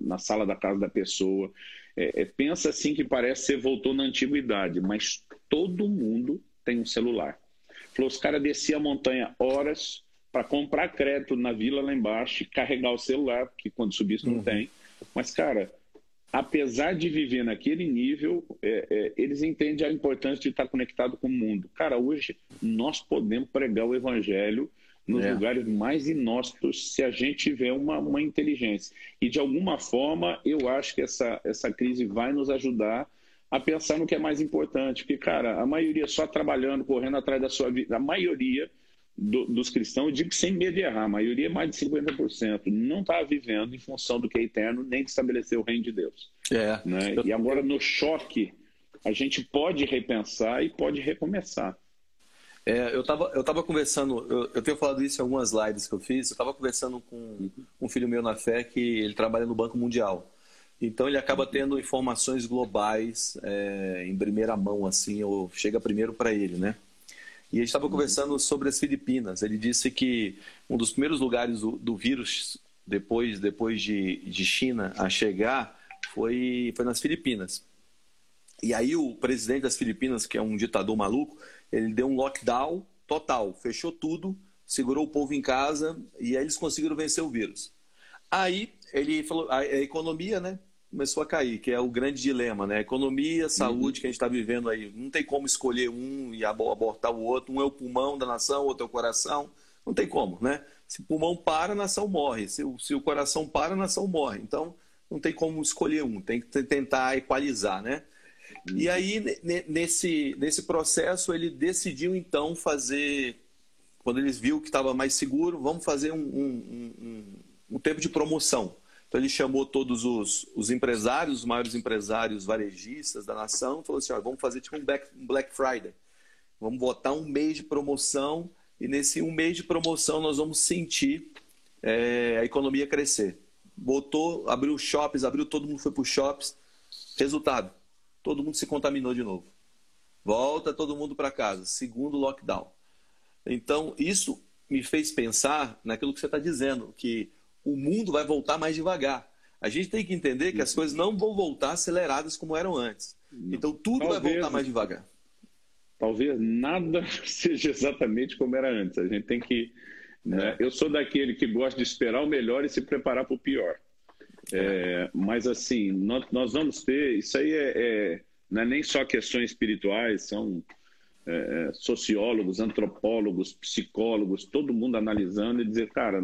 na sala da casa da pessoa. É, é, pensa assim que parece que você voltou na antiguidade, mas todo mundo tem um celular. Falou, os caras desciam a montanha horas para comprar crédito na vila lá embaixo e carregar o celular, porque quando subisse não uhum. tem. Mas, cara, apesar de viver naquele nível, é, é, eles entendem a importância de estar conectado com o mundo. Cara, hoje nós podemos pregar o evangelho nos é. lugares mais inóspitos se a gente tiver uma, uma inteligência. E de alguma forma, eu acho que essa, essa crise vai nos ajudar a pensar no que é mais importante. Porque, cara, a maioria só trabalhando, correndo atrás da sua vida, a maioria do, dos cristãos, eu digo sem medo de errar, a maioria, mais de 50%, não está vivendo em função do que é eterno, nem de estabelecer o reino de Deus. É. Né? E agora, no choque a gente pode repensar e pode recomeçar. É, eu estava eu tava conversando, eu, eu, tenho falado isso em algumas lives que eu fiz, eu estava conversando com um filho meu na fé que ele trabalha no Banco Mundial. Então ele acaba tendo informações globais é, em primeira mão, assim, ou chega primeiro para ele, né? E a gente estava conversando sobre as Filipinas. Ele disse que um dos primeiros lugares do, do vírus, depois, depois de, de China, a chegar, foi, foi nas Filipinas. E aí o presidente das Filipinas, que é um ditador maluco, ele deu um lockdown total, fechou tudo, segurou o povo em casa e aí eles conseguiram vencer o vírus. Aí ele falou, a, economia, né, começou a cair, que é o grande dilema, né? Economia, saúde uhum. que a gente está vivendo aí. Não tem como escolher um e abortar o outro. Um é o pulmão da nação, outro é o coração. Não tem como, né? Se o pulmão para, a nação morre. Se o, se o coração para, a nação morre. Então, não tem como escolher um. Tem que tentar equalizar, né? E aí, nesse, nesse processo, ele decidiu então fazer, quando eles viu que estava mais seguro, vamos fazer um, um, um, um, tempo de promoção. Então ele chamou todos os, os empresários, os maiores empresários varejistas da nação, falou assim: vamos fazer tipo um Black, Friday. Vamos botar um mês de promoção e nesse um mês de promoção nós vamos sentir é, a economia crescer. Botou, abriu shoppings, abriu, todo mundo foi para os shoppings. Resultado, todo mundo se contaminou de novo. Volta todo mundo para casa, segundo lockdown. Então, isso me fez pensar naquilo que você está dizendo, que o mundo vai voltar mais devagar. A gente tem que entender que as coisas não vão voltar aceleradas como eram antes. Então, tudo talvez, vai voltar mais devagar. Talvez nada seja exatamente como era antes. A gente tem que. Né? É. Eu sou daquele que gosta de esperar o melhor e se preparar para o pior. É, mas assim, nós, nós, vamos ter, isso aí é, é, não é nem só questões espirituais, são é, é sociólogos, antropólogos, psicólogos, todo mundo analisando e dizer, cara,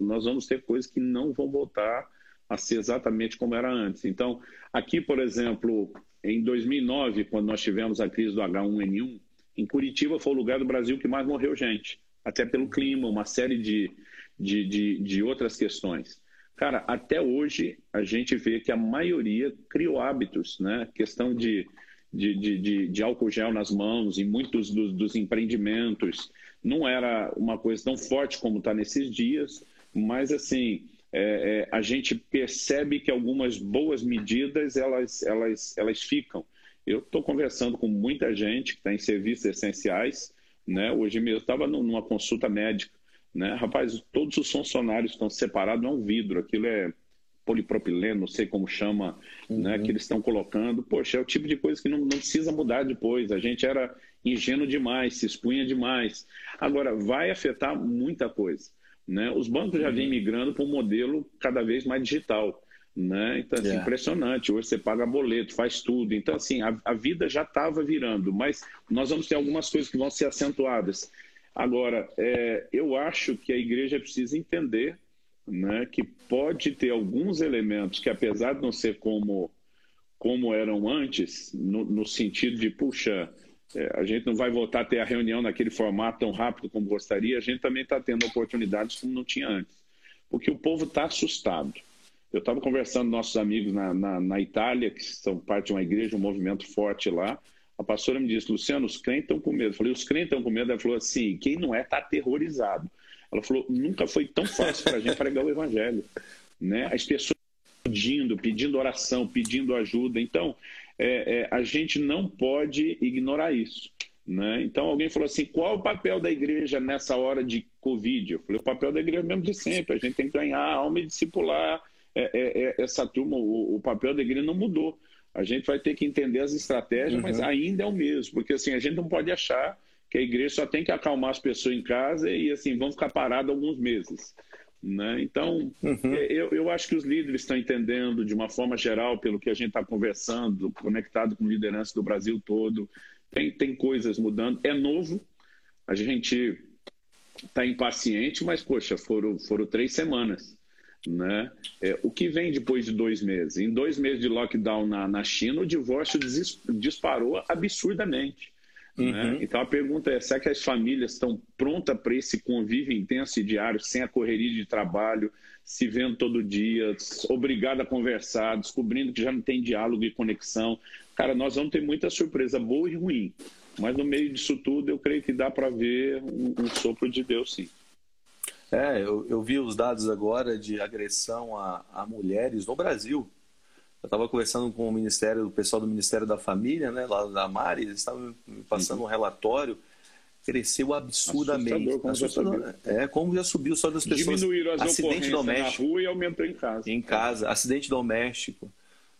nós vamos ter coisas que não vão voltar a ser exatamente como era antes. Então, aqui, por exemplo, em 2009, quando nós tivemos a crise do H1N1, em Curitiba foi o lugar do Brasil que mais morreu gente, até pelo clima, uma série de, de, de, de outras questões. Cara, até hoje a gente vê que a maioria criou hábitos, né? Questão de, de, de, de álcool gel nas mãos em muitos dos, dos empreendimentos. Não era uma coisa tão forte como está nesses dias, mas assim, é, é, a gente percebe que algumas boas medidas elas, elas, elas ficam. Eu estou conversando com muita gente que está em serviços essenciais. Né? Hoje mesmo estava numa consulta médica né? Rapaz, todos os funcionários estão separados, é um vidro, aquilo é polipropileno, não sei como chama, né, uhum. né, que eles estão colocando. Poxa, é o tipo de coisa que não, não precisa mudar depois. A gente era ingênuo demais, se expunha demais. Agora, vai afetar muita coisa. Né? Os bancos já vêm uhum. migrando para um modelo cada vez mais digital. Né? Então, assim, yeah. impressionante. Hoje você paga boleto, faz tudo. Então, assim, a, a vida já estava virando, mas nós vamos ter algumas coisas que vão ser acentuadas. Agora, é, eu acho que a igreja precisa entender né, que pode ter alguns elementos que, apesar de não ser como, como eram antes, no, no sentido de, puxa, é, a gente não vai voltar a ter a reunião naquele formato tão rápido como gostaria, a gente também está tendo oportunidades como não tinha antes. Porque o povo está assustado. Eu estava conversando com nossos amigos na, na, na Itália, que são parte de uma igreja, um movimento forte lá, a pastora me disse, Luciano, os crentes estão com medo. Eu falei, os crentes estão com medo? Ela falou assim, quem não é está aterrorizado. Ela falou, nunca foi tão fácil para a gente pregar o evangelho. Né? As pessoas pedindo, pedindo oração, pedindo ajuda. Então, é, é, a gente não pode ignorar isso. Né? Então, alguém falou assim, qual o papel da igreja nessa hora de Covid? Eu falei, o papel da igreja é mesmo de sempre. A gente tem que ganhar alma e discipular é, é, é essa turma. O, o papel da igreja não mudou. A gente vai ter que entender as estratégias, uhum. mas ainda é o mesmo, porque assim, a gente não pode achar que a igreja só tem que acalmar as pessoas em casa e assim, vão ficar parados alguns meses. Né? Então, uhum. É, eu, eu acho que os líderes estão entendendo, de uma forma geral, pelo que a gente está conversando, conectado com liderança do Brasil todo, tem, tem coisas mudando. É novo, a gente está impaciente, mas, poxa, foram, foram três semanas. Né? É, o que vem depois de dois meses? Em dois meses de lockdown na, na China, o divórcio disparou absurdamente. Uhum. Né? Então a pergunta é: será que as famílias estão prontas para esse convívio intenso e diário, sem a correria de trabalho, se vendo todo dia, obrigado a conversar, descobrindo que já não tem diálogo e conexão? Cara, nós vamos ter muita surpresa boa e ruim, mas no meio disso tudo eu creio que dá para ver um, um, sopro de Deus, sim. É, eu, eu vi os dados agora de agressão a, a mulheres no Brasil. Eu estava conversando com o Ministério, o pessoal do Ministério da Família, né, lá da Mari, eles estavam me passando uhum. um relatório. Cresceu absurdamente. Como Assustador. É, como já subiu só das pessoas. Diminuíram as acidente doméstico na rua e aumentou em casa. Em casa, acidente doméstico,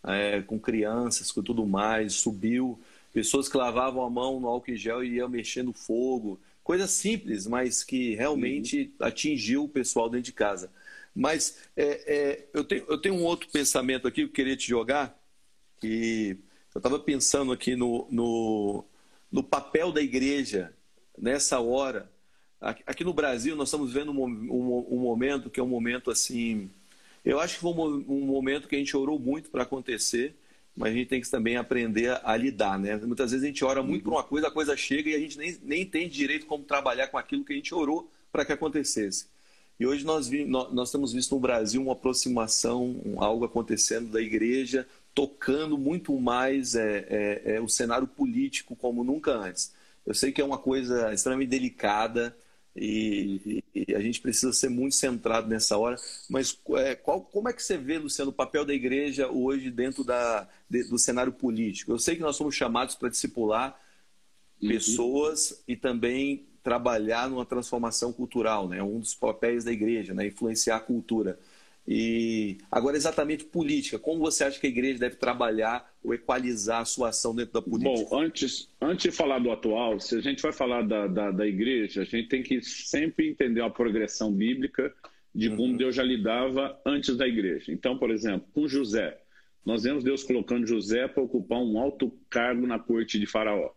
é, com crianças, com tudo mais, subiu. Pessoas que lavavam a mão no álcool em gel e iam mexendo fogo. Coisa simples, mas que realmente uhum. atingiu o pessoal dentro de casa. Mas é, é, eu, tenho, eu tenho um outro pensamento aqui que eu queria te jogar. E eu estava pensando aqui no, no, no, papel da igreja nessa hora. Aqui no Brasil, nós estamos vendo um, um, um momento que é um momento assim. Eu acho que foi um, um momento que a gente orou muito para acontecer, mas a gente tem que também aprender a, a lidar, né? Muitas vezes a gente ora muito por uma coisa, a coisa chega e a gente nem, nem entende direito como trabalhar com aquilo que a gente orou para que acontecesse. E hoje nós, vi, nós, nós temos visto no Brasil uma aproximação, algo acontecendo da igreja, tocando muito mais é, é, é, o cenário político como nunca antes. Eu sei que é uma coisa extremamente delicada e, e, e a gente precisa ser muito centrado nessa hora, mas é, qual, como é que você vê, Luciano, o papel da igreja hoje dentro da, de, do cenário político? Eu sei que nós somos chamados para discipular uhum. pessoas e também trabalhar numa transformação cultural, né? Um dos papéis da igreja, né? Influenciar a cultura. E agora exatamente política, como você acha que a igreja deve trabalhar ou equalizar a sua ação dentro da política? Bom, antes, antes de falar do atual, se a gente vai falar da, da, da igreja, a gente tem que sempre entender a progressão bíblica de como uhum. Deus já lidava antes da igreja. Então, por exemplo, com José, nós vemos Deus colocando José para ocupar um alto cargo na corte de Faraó.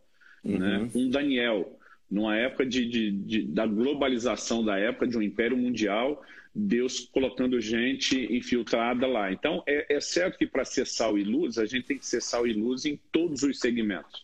Uhum. Né? Com Daniel, numa época de, de, de, da globalização da época, de um império mundial, Deus colocando gente infiltrada lá. Então, é, é certo que para ser sal e luz, a gente tem que ser sal e luz em todos os segmentos.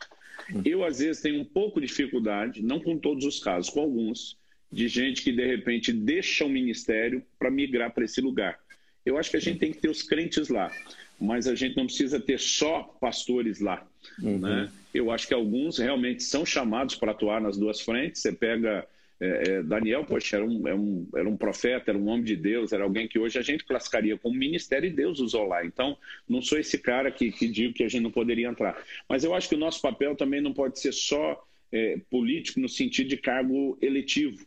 Eu, às vezes, tenho um pouco de dificuldade, não com todos os casos, com alguns, de gente que, de repente, deixa o ministério para migrar para esse lugar. Eu acho que a gente tem que ter os crentes lá, mas a gente não precisa ter só pastores lá. Uhum. Né? Eu acho que alguns realmente são chamados para atuar nas duas frentes. Você pega é, é, Daniel, poxa, era um, era, um, era um profeta, era um homem de Deus, era alguém que hoje a gente classificaria como ministério e Deus usou lá. Então, não sou esse cara que, que digo que a gente não poderia entrar. Mas eu acho que o nosso papel também não pode ser só é, político no sentido de cargo eletivo.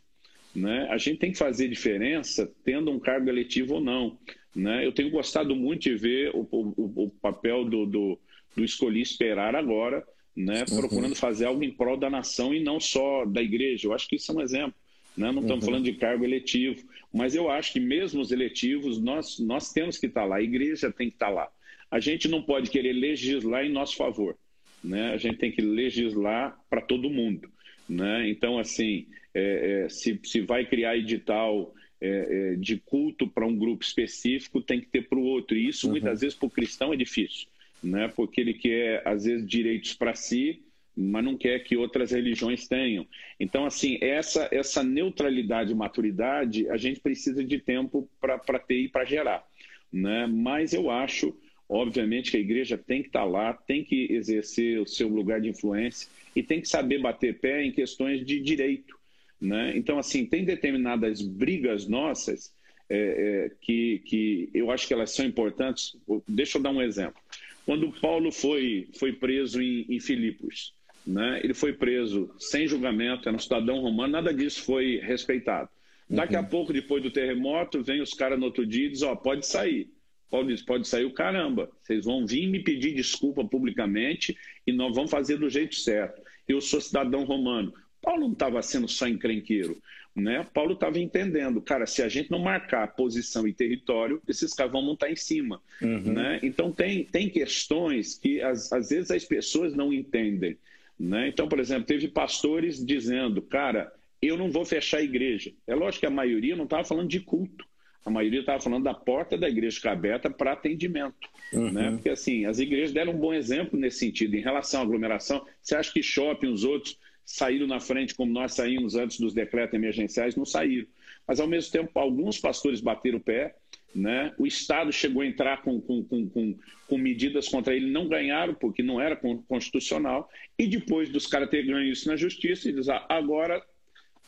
Né? A gente tem que fazer diferença tendo um cargo eletivo ou não. Né? Eu tenho gostado muito de ver o, o, o papel do, do, do Escolhi Esperar agora, né? Uhum. procurando fazer algo em prol da nação e não só da igreja. Eu acho que isso é um exemplo. Né? Não estamos uhum. falando de cargo eletivo, mas eu acho que mesmo os eletivos, nós, nós temos que estar lá, a igreja tem que estar lá. A gente não pode querer legislar em nosso favor. Né? A gente tem que legislar para todo mundo. Né? Então, assim, é, é, se, se vai criar edital é, é, de culto para um grupo específico tem que ter para o outro. E isso, uhum. muitas vezes, para o cristão é difícil, né? porque ele quer, às vezes, direitos para si, mas não quer que outras religiões tenham. Então, assim, essa, essa neutralidade e maturidade, a gente precisa de tempo para ter e para gerar. Né? Mas eu acho, obviamente, que a igreja tem que estar tá lá, tem que exercer o seu lugar de influência e tem que saber bater pé em questões de direito. Né? Então, assim, tem determinadas brigas nossas é, é, que, que eu acho que elas são importantes. Deixa eu dar um exemplo. Quando Paulo foi, foi preso em, em Filipos, né? ele foi preso sem julgamento, era um cidadão romano, nada disso foi respeitado. Daqui uhum. a pouco, depois do terremoto, vem os caras no outro dia e dizem, ó, oh, pode sair. Paulo diz, pode sair o caramba. Vocês vão vir me pedir desculpa publicamente e nós vamos fazer do jeito certo. Eu sou cidadão romano. Paulo não estava sendo só encrenqueiro, né? Paulo estava entendendo, cara, se a gente não marcar posição e território, esses caras vão montar em cima, uhum. né? Então tem, tem questões que às, às vezes as pessoas não entendem, né? Então, por exemplo, teve pastores dizendo, cara, eu não vou fechar a igreja. É lógico que a maioria não estava falando de culto, a maioria estava falando da porta da igreja ficar aberta para atendimento. Uhum. Né? Porque assim, as igrejas deram um bom exemplo nesse sentido. Em relação à aglomeração, você acha que shopping, os outros, saíram na frente como nós saímos antes dos decretos emergenciais, não saíram. Mas, ao mesmo tempo, alguns pastores bateram o pé, né? o Estado chegou a entrar com, com, com, com, medidas contra ele, não ganharam, porque não era constitucional, e depois dos caras terem ganho isso na justiça, eles ah, agora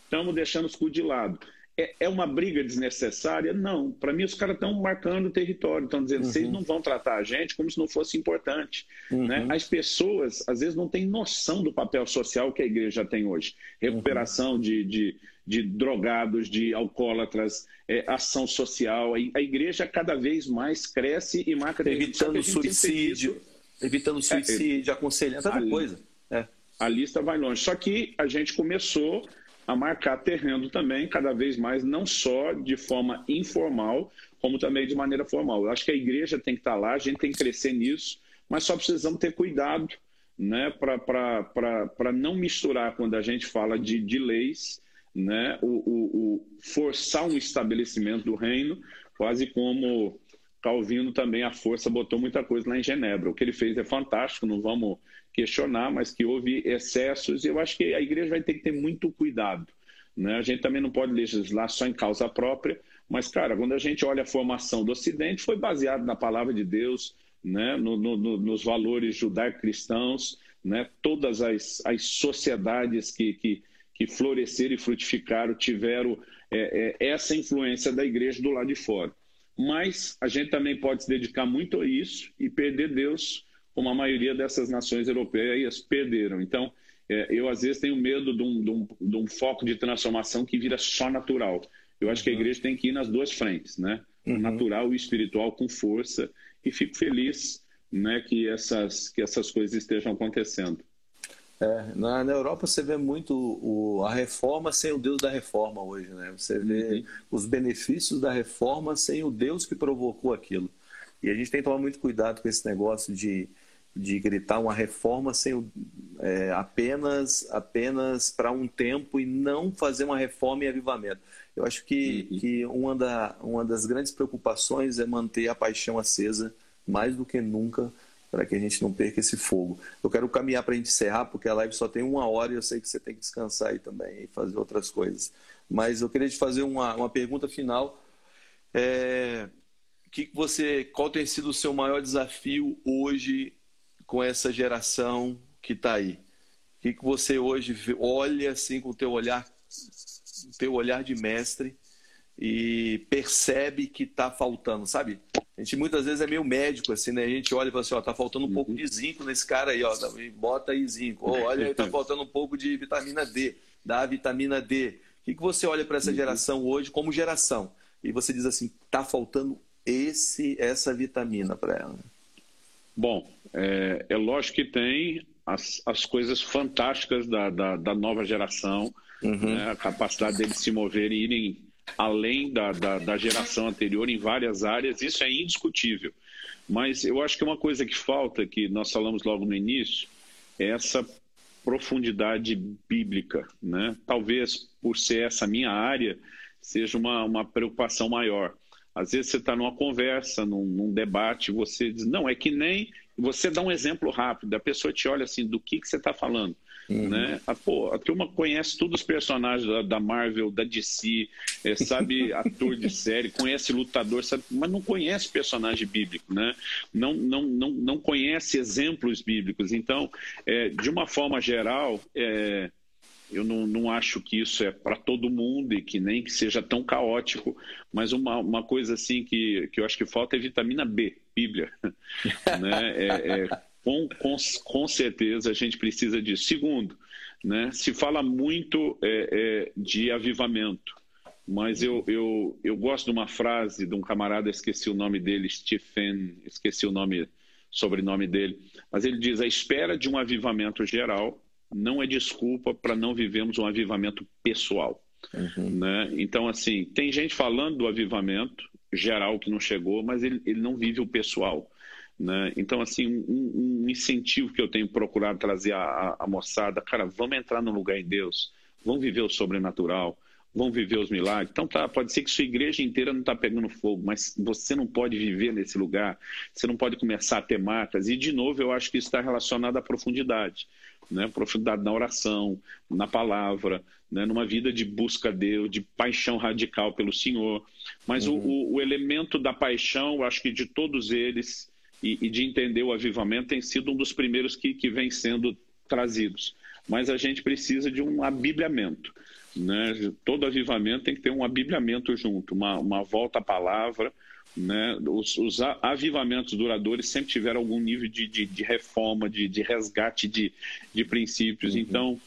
estamos deixando os cu de lado. É, é uma briga desnecessária? Não. Para mim, os caras estão marcando o território, estão dizendo uhum. vocês não vão tratar a gente como se não fosse importante. Uhum. Né? As pessoas, às vezes, não têm noção do papel social que a igreja tem hoje. Recuperação uhum. de, de, de, drogados, de alcoólatras, é, ação social. A igreja cada vez mais cresce e marca Evitando suicídio, evitando suicídio, é, aconselhando, tanta coisa. É. A lista vai longe. Só que a gente começou a marcar terreno também, cada vez mais, não só de forma informal, como também de maneira formal. Eu acho que a igreja tem que estar lá, a gente tem que crescer nisso, mas só precisamos ter cuidado né, para não misturar quando a gente fala de, de leis, né, o, o, o, forçar um estabelecimento do reino, quase como Calvino também, a força botou muita coisa lá em Genebra. O que ele fez é fantástico, não vamos questionar, mas que houve excessos, e eu acho que a igreja vai ter que ter muito cuidado. Né? A gente também não pode legislar só em causa própria, mas, cara, quando a gente olha a formação do Ocidente, foi baseado na palavra de Deus, né? no, no, nos valores judaico-cristãos, né? todas as, as sociedades que, que, que floresceram e frutificaram tiveram é, é, essa influência da igreja do lado de fora. Mas a gente também pode se dedicar muito a isso e perder Deus como a maioria dessas nações europeias perderam. Então, é, eu às vezes tenho medo de um, de, um, de um, foco de transformação que vira só natural. Eu acho uhum. que a uhum. igreja tem que ir nas duas frentes, né? Uhum. Natural e espiritual com força. E fico feliz né, que, essas, que essas coisas estejam acontecendo. É, na, na, Europa você vê muito o, a reforma sem o Deus da reforma hoje, né? Você vê uhum. os benefícios da reforma sem o Deus que provocou aquilo. E a gente tem que tomar muito cuidado com esse negócio de, de gritar uma reforma sem é, apenas apenas para um tempo e não fazer uma reforma e avivamento. Eu acho que, uhum. que uma, da, uma das grandes preocupações é manter a paixão acesa mais do que nunca para que a gente não perca esse fogo. Eu quero caminhar para a gente encerrar, porque a live só tem uma hora e eu sei que você tem que descansar aí também e fazer outras coisas. Mas eu queria te fazer uma, uma pergunta final. É, que você, qual tem sido o seu maior desafio hoje com essa geração que está aí? O que, que você hoje olha assim com o teu olhar, teu olhar de mestre e percebe que está faltando, sabe? A gente muitas vezes é meio médico, assim, né? A gente olha e fala assim, ó, tá faltando um pouco de zinco nesse cara aí, ó, bota aí zinco. Ou olha, aí tá faltando um pouco de vitamina D, dá vitamina D. O que, que você olha para essa uhum. geração hoje como geração? E você diz assim, tá faltando esse essa vitamina para ela? Bom, é, é, lógico que tem as, as coisas fantásticas da, da, da nova geração, uhum. né, a capacidade deles se moverem e irem além da, da, da geração anterior em várias áreas, isso é indiscutível. Mas eu acho que uma coisa que falta, que nós falamos logo no início, é essa profundidade bíblica. Né? Talvez por ser essa minha área, seja uma, uma preocupação maior. Às vezes você está numa conversa, num, num, debate, você diz, não, é que nem. Você dá um exemplo rápido, a pessoa te olha assim, do que, que você está falando. Uhum. Né? A, pô, a turma conhece todos os personagens da, da Marvel, da DC, é, sabe ator de série, conhece lutador, sabe, mas não conhece personagem bíblico, né? não, não, não, não conhece exemplos bíblicos. Então, é, de uma forma geral, é, eu não, não acho que isso é para todo mundo e que nem que seja tão caótico, mas uma, uma coisa assim que, que eu acho que falta é vitamina B, Bíblia. né? É, é, com, com, com certeza a gente precisa disso. Segundo, né? se fala muito é, é de avivamento, mas eu, eu, eu gosto de uma frase de um camarada, esqueci o nome dele, Stephen, esqueci o nome, sobrenome dele, mas ele diz: a espera de um avivamento geral não é desculpa para não vivermos um avivamento pessoal. Uhum. Né? Então, assim, tem gente falando do avivamento geral que não chegou, mas ele, ele não vive o pessoal. Né? Então, assim, um, um, incentivo que eu tenho procurado trazer à, à moçada, cara, vamos entrar no lugar em Deus, vamos viver o sobrenatural, vão viver os milagres. Então tá, pode ser que sua igreja inteira não está pegando fogo, mas você não pode viver nesse lugar, você não pode começar a ter marcas. E de novo, eu acho que isso está relacionado à profundidade, né? Profundidade na oração, na palavra, né? numa vida de busca a Deus, de paixão radical pelo Senhor. Mas uhum. o, o, elemento da paixão, eu acho que de todos eles e, e, de entender o avivamento tem sido um dos primeiros que, que vem sendo trazidos. Mas a gente precisa de um abibliamento. Né? Todo avivamento tem que ter um abibliamento junto, uma, uma volta à palavra. Né? Os, os avivamentos duradouros sempre tiveram algum nível de, de, de reforma, de, de, resgate de, de princípios. Uhum. Então,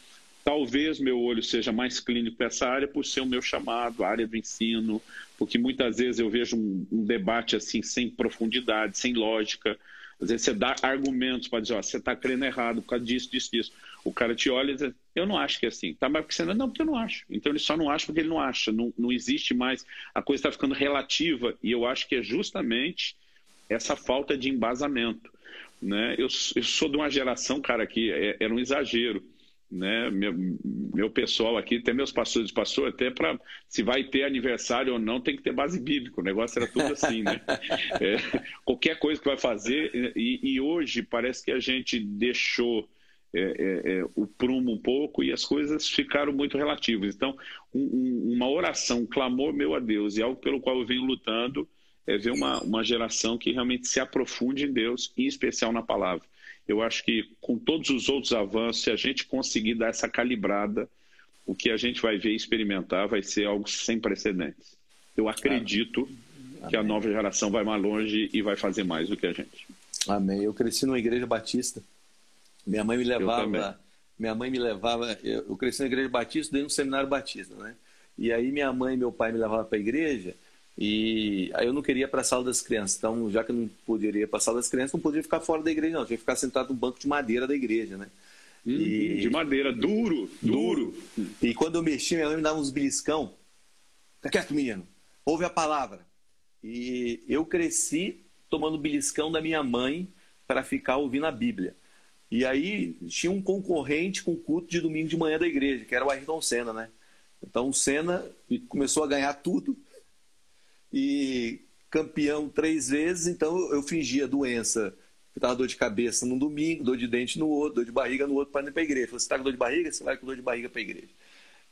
talvez meu olho seja mais clínico para essa área por ser o meu chamado, a área do ensino, porque muitas vezes eu vejo um, um debate assim sem profundidade, sem lógica. Às vezes você dá argumentos para dizer, ó, você está crendo errado por causa disso, disso, disso. O cara te olha e diz, eu não acho que é assim. Tá, mas porque você não, não, porque eu não acho. Então ele só não acha porque ele não acha. Não, não existe mais. A coisa está ficando relativa e eu acho que é justamente essa falta de embasamento. Né? Eu, eu sou de uma geração, cara, que é, era um exagero né? Meu, meu pessoal aqui, até meus pastores passou até para se vai ter aniversário ou não, tem que ter base bíblica. O negócio era tudo assim, né? É, qualquer coisa que vai fazer, e, e, hoje parece que a gente deixou é, é, é, o prumo um pouco e as coisas ficaram muito relativas. Então, um, um, uma oração, um clamor meu a Deus e algo pelo qual eu venho lutando é ver uma, uma geração que realmente se aprofunde em Deus, em especial na palavra. Eu acho que com todos os outros avanços, se a gente conseguir dar essa calibrada, o que a gente vai ver e experimentar vai ser algo sem precedentes. Eu acredito Amém. que a nova geração vai mais longe e vai fazer mais do que a gente. Amém. Eu cresci numa igreja batista. Minha mãe me levava. Minha mãe me levava. Eu cresci na igreja batista, dentro do seminário batista, né? E aí minha mãe e meu pai me levavam para a igreja e aí eu não queria ir para a sala das crianças. Então, já que eu não poderia ir para a sala das crianças, não podia ficar fora da igreja, não. Tinha que ficar sentado no banco de madeira da igreja, né? Hum, e... De madeira, duro, duro. E quando eu mexia, minha mãe me dava uns beliscão. Fica quieto, menino. Ouve a palavra. E eu cresci tomando beliscão da minha mãe para ficar ouvindo a Bíblia. E aí tinha um concorrente com o culto de domingo de manhã da igreja, que era o Ayrton Senna, né? Então o Senna começou a ganhar tudo e campeão três vezes, então eu fingia doença. Eu tava dor de cabeça num domingo, dor de dente no outro, dor de barriga no outro para ir para a igreja. Falei, você está com dor de barriga? Você vai com dor de barriga para a igreja.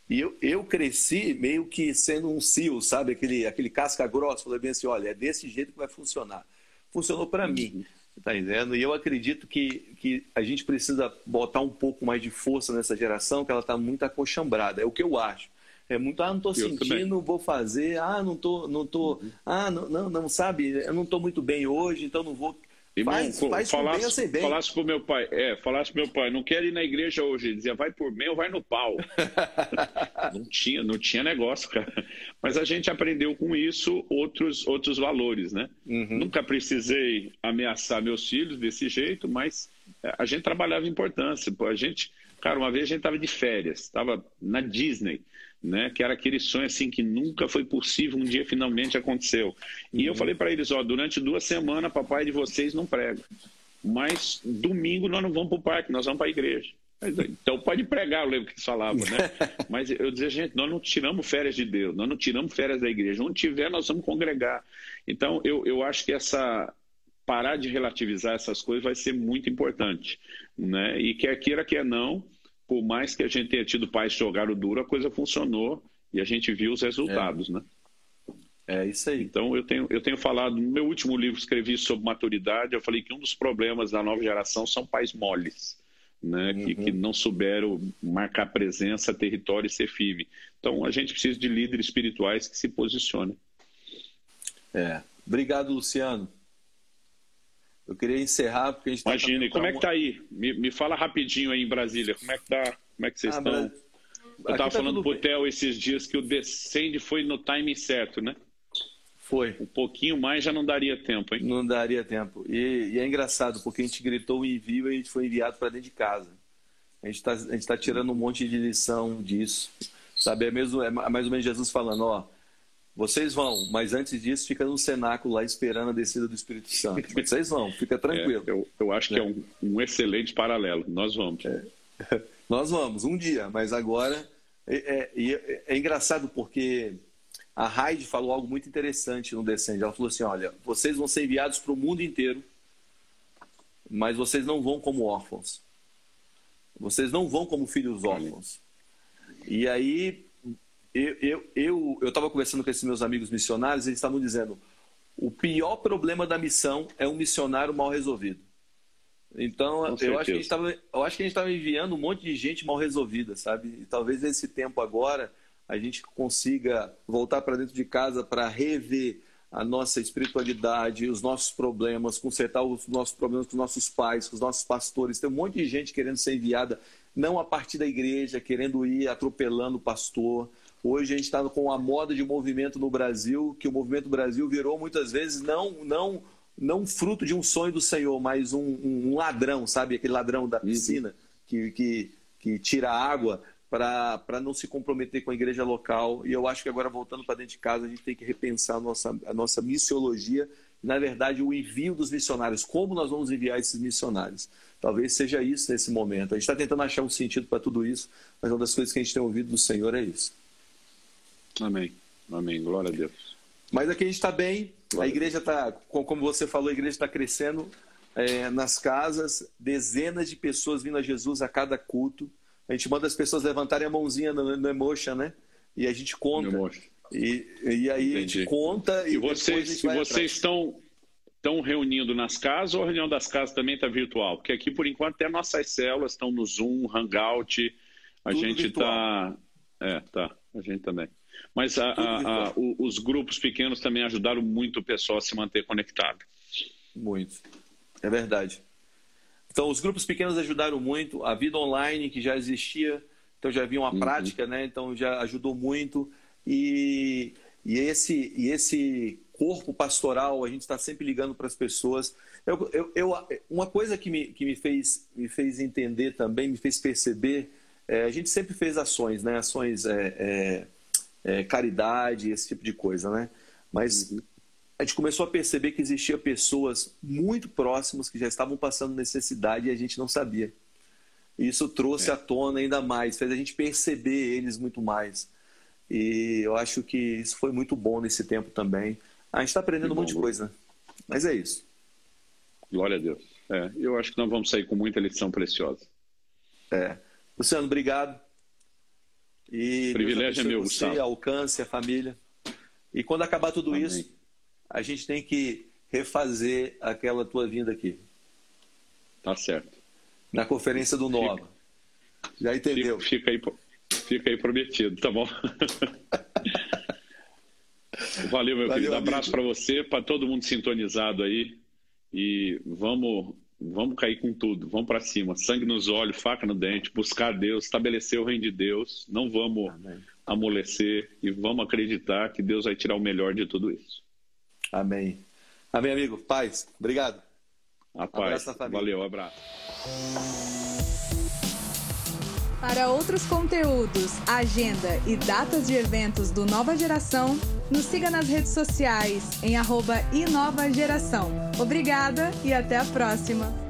E eu, eu cresci meio que sendo um cio, sabe? Aquele, aquele casca grossa. Falei bem assim, olha, é desse jeito que vai funcionar. Funcionou para mim, tá entendendo? E eu acredito que, que a gente precisa botar um pouco mais de força nessa geração, que ela está muito acochambrada. É o que eu acho. É muito, ah, não estou sentindo, vou fazer, ah, não tô, não tô, uhum. ah, não, não, não, sabe, eu não estou muito bem hoje, então não vou. Irmão, faz, faz falasse, bem ou sem bem. Falasse pro meu pai, é, falasse pro meu pai, não quero ir na igreja hoje, ele dizia, vai por bem ou vai no pau. não tinha, não tinha negócio, cara. Mas a gente aprendeu com isso outros, outros valores, né? Uhum. Nunca precisei ameaçar meus filhos desse jeito, mas a gente trabalhava importância. A gente, cara, uma vez a gente estava de férias, estava na Disney né? Que era aquele sonho assim que nunca foi possível, um dia finalmente aconteceu. E uhum. eu falei para eles, ó, durante duas semanas papai de vocês não prega. Mas domingo nós não vamos para o parque, nós vamos para a igreja. Então pode pregar, eu lembro que eles falavam, né? Mas eu dizia, gente, nós não tiramos férias de Deus, nós não tiramos férias da igreja. Onde tiver, nós vamos congregar. Então eu, eu acho que essa parar de relativizar essas coisas vai ser muito importante, né? E quer queira, quer não, por mais que a gente tenha tido pais que jogaram duro, a coisa funcionou e a gente viu os resultados, é. né? É isso aí. Então eu tenho, eu tenho falado, no meu último livro escrevi sobre maturidade, eu falei que um dos problemas da nova geração são pais moles, né? Uhum. Que, que não souberam marcar presença, território e ser firme. Então a gente precisa de líderes espirituais que se posicionem. É. Obrigado, Luciano. Eu queria encerrar porque a gente tá Imagina, e como é que tá aí? Me, me fala rapidinho aí em Brasília, como é que tá? Como é que vocês ah, estão? Bra... Eu estava tá falando pro Theo esses dias que o descende foi no timing certo, né? Foi. Um pouquinho mais já não daria tempo, hein? Não daria tempo. E, e é engraçado, porque a gente gritou o envio e a gente foi enviado para dentro de casa. A gente está tá tirando um monte de lição disso. Sabe, é, mesmo, é mais ou menos Jesus falando, ó, vocês vão, mas antes disso fica no cenáculo lá esperando a descida do Espírito Santo. Vocês vão, fica tranquilo. É, eu, eu, acho que é, é um, um, excelente paralelo. Nós vamos. É. Nós vamos, um dia, mas agora É, é, é, é engraçado porque a Heidi falou algo muito interessante no Descende. Ela falou assim: olha, vocês vão ser enviados para o mundo inteiro, mas vocês não vão como órfãos. Vocês não vão como filhos órfãos. E aí, eu estava eu, eu, eu conversando com esses meus amigos missionários, eles estavam dizendo: o pior problema da missão é um missionário mal resolvido. Então, eu acho, que a gente tava, eu acho que a gente estava enviando um monte de gente mal resolvida, sabe? E talvez nesse tempo agora a gente consiga voltar para dentro de casa para rever a nossa espiritualidade, os nossos problemas, consertar os nossos problemas com os nossos pais, com os nossos pastores. Tem um monte de gente querendo ser enviada, não a partir da igreja, querendo ir atropelando o pastor. Hoje a gente está com a moda de movimento no Brasil, que o movimento Brasil virou muitas vezes não, não, não fruto de um sonho do Senhor, mas um, um ladrão, sabe? Aquele ladrão da piscina que, que, que tira água para não se comprometer com a igreja local. E eu acho que agora, voltando para dentro de casa, a gente tem que repensar a nossa, a nossa missiologia, na verdade, o envio dos missionários. Como nós vamos enviar esses missionários? Talvez seja isso nesse momento. A gente está tentando achar um sentido para tudo isso, mas uma das coisas que a gente tem ouvido do Senhor é isso. Amém. Amém. Glória a Deus. Mas aqui a gente está bem, a igreja está, como você falou, a igreja está crescendo é, nas casas, dezenas de pessoas vindo a Jesus a cada culto a gente manda as pessoas levantarem a mãozinha no, no Emotion, né? E a gente conta. E, e aí Entendi. a gente conta e, e vocês, vocês estão estão reunindo nas casas ou a reunião das casas também está virtual? Porque aqui, por enquanto, até nossas células estão no Zoom, Hangout, a Tudo gente está... É, tá, a gente também. Mas a, a, a, os grupos pequenos também ajudaram muito o pessoal a se manter conectado. Muito, é verdade. Então, os grupos pequenos ajudaram muito, a vida online que já existia, então já havia uma uhum. prática, né? Então já ajudou muito. E, e, esse, e esse corpo pastoral, a gente está sempre ligando para as pessoas. Eu, eu, eu, uma coisa que, me, que me, fez, me fez entender também, me fez perceber, é, a gente sempre fez ações, né? Ações é, é, é caridade, esse tipo de coisa, né? Mas uhum a gente começou a perceber que existia pessoas muito próximas que já estavam passando necessidade e a gente não sabia. E isso trouxe é. à tona ainda mais, fez a gente perceber eles muito mais. E eu acho que isso foi muito bom nesse tempo também. A gente está aprendendo um monte de coisa, mas é isso. Glória a Deus. É, eu acho que nós vamos sair com muita lição preciosa. É. Luciano, obrigado. E privilégio é meu, você, Gustavo. alcance a família. E quando acabar tudo Amém. isso, a gente tem que refazer aquela tua vinda aqui. Tá certo. Na conferência do Nova. Já entendeu? Fica, fica, aí, fica aí prometido, tá bom? Valeu, meu Valeu, querido. Abraço para você, para todo mundo sintonizado aí. E vamos, vamos cair com tudo. Vamos para cima. Sangue nos olhos, faca no dente, buscar Deus, estabelecer o reino de Deus. Não vamos Amém. amolecer e vamos acreditar que Deus vai tirar o melhor de tudo isso. Amém. Amém, amigo. Paz. Obrigado. A paz. Valeu, abraço. Para outros conteúdos, agenda e datas de eventos do Nova Geração, nos siga nas redes sociais em arroba Geração. Obrigada e até a próxima!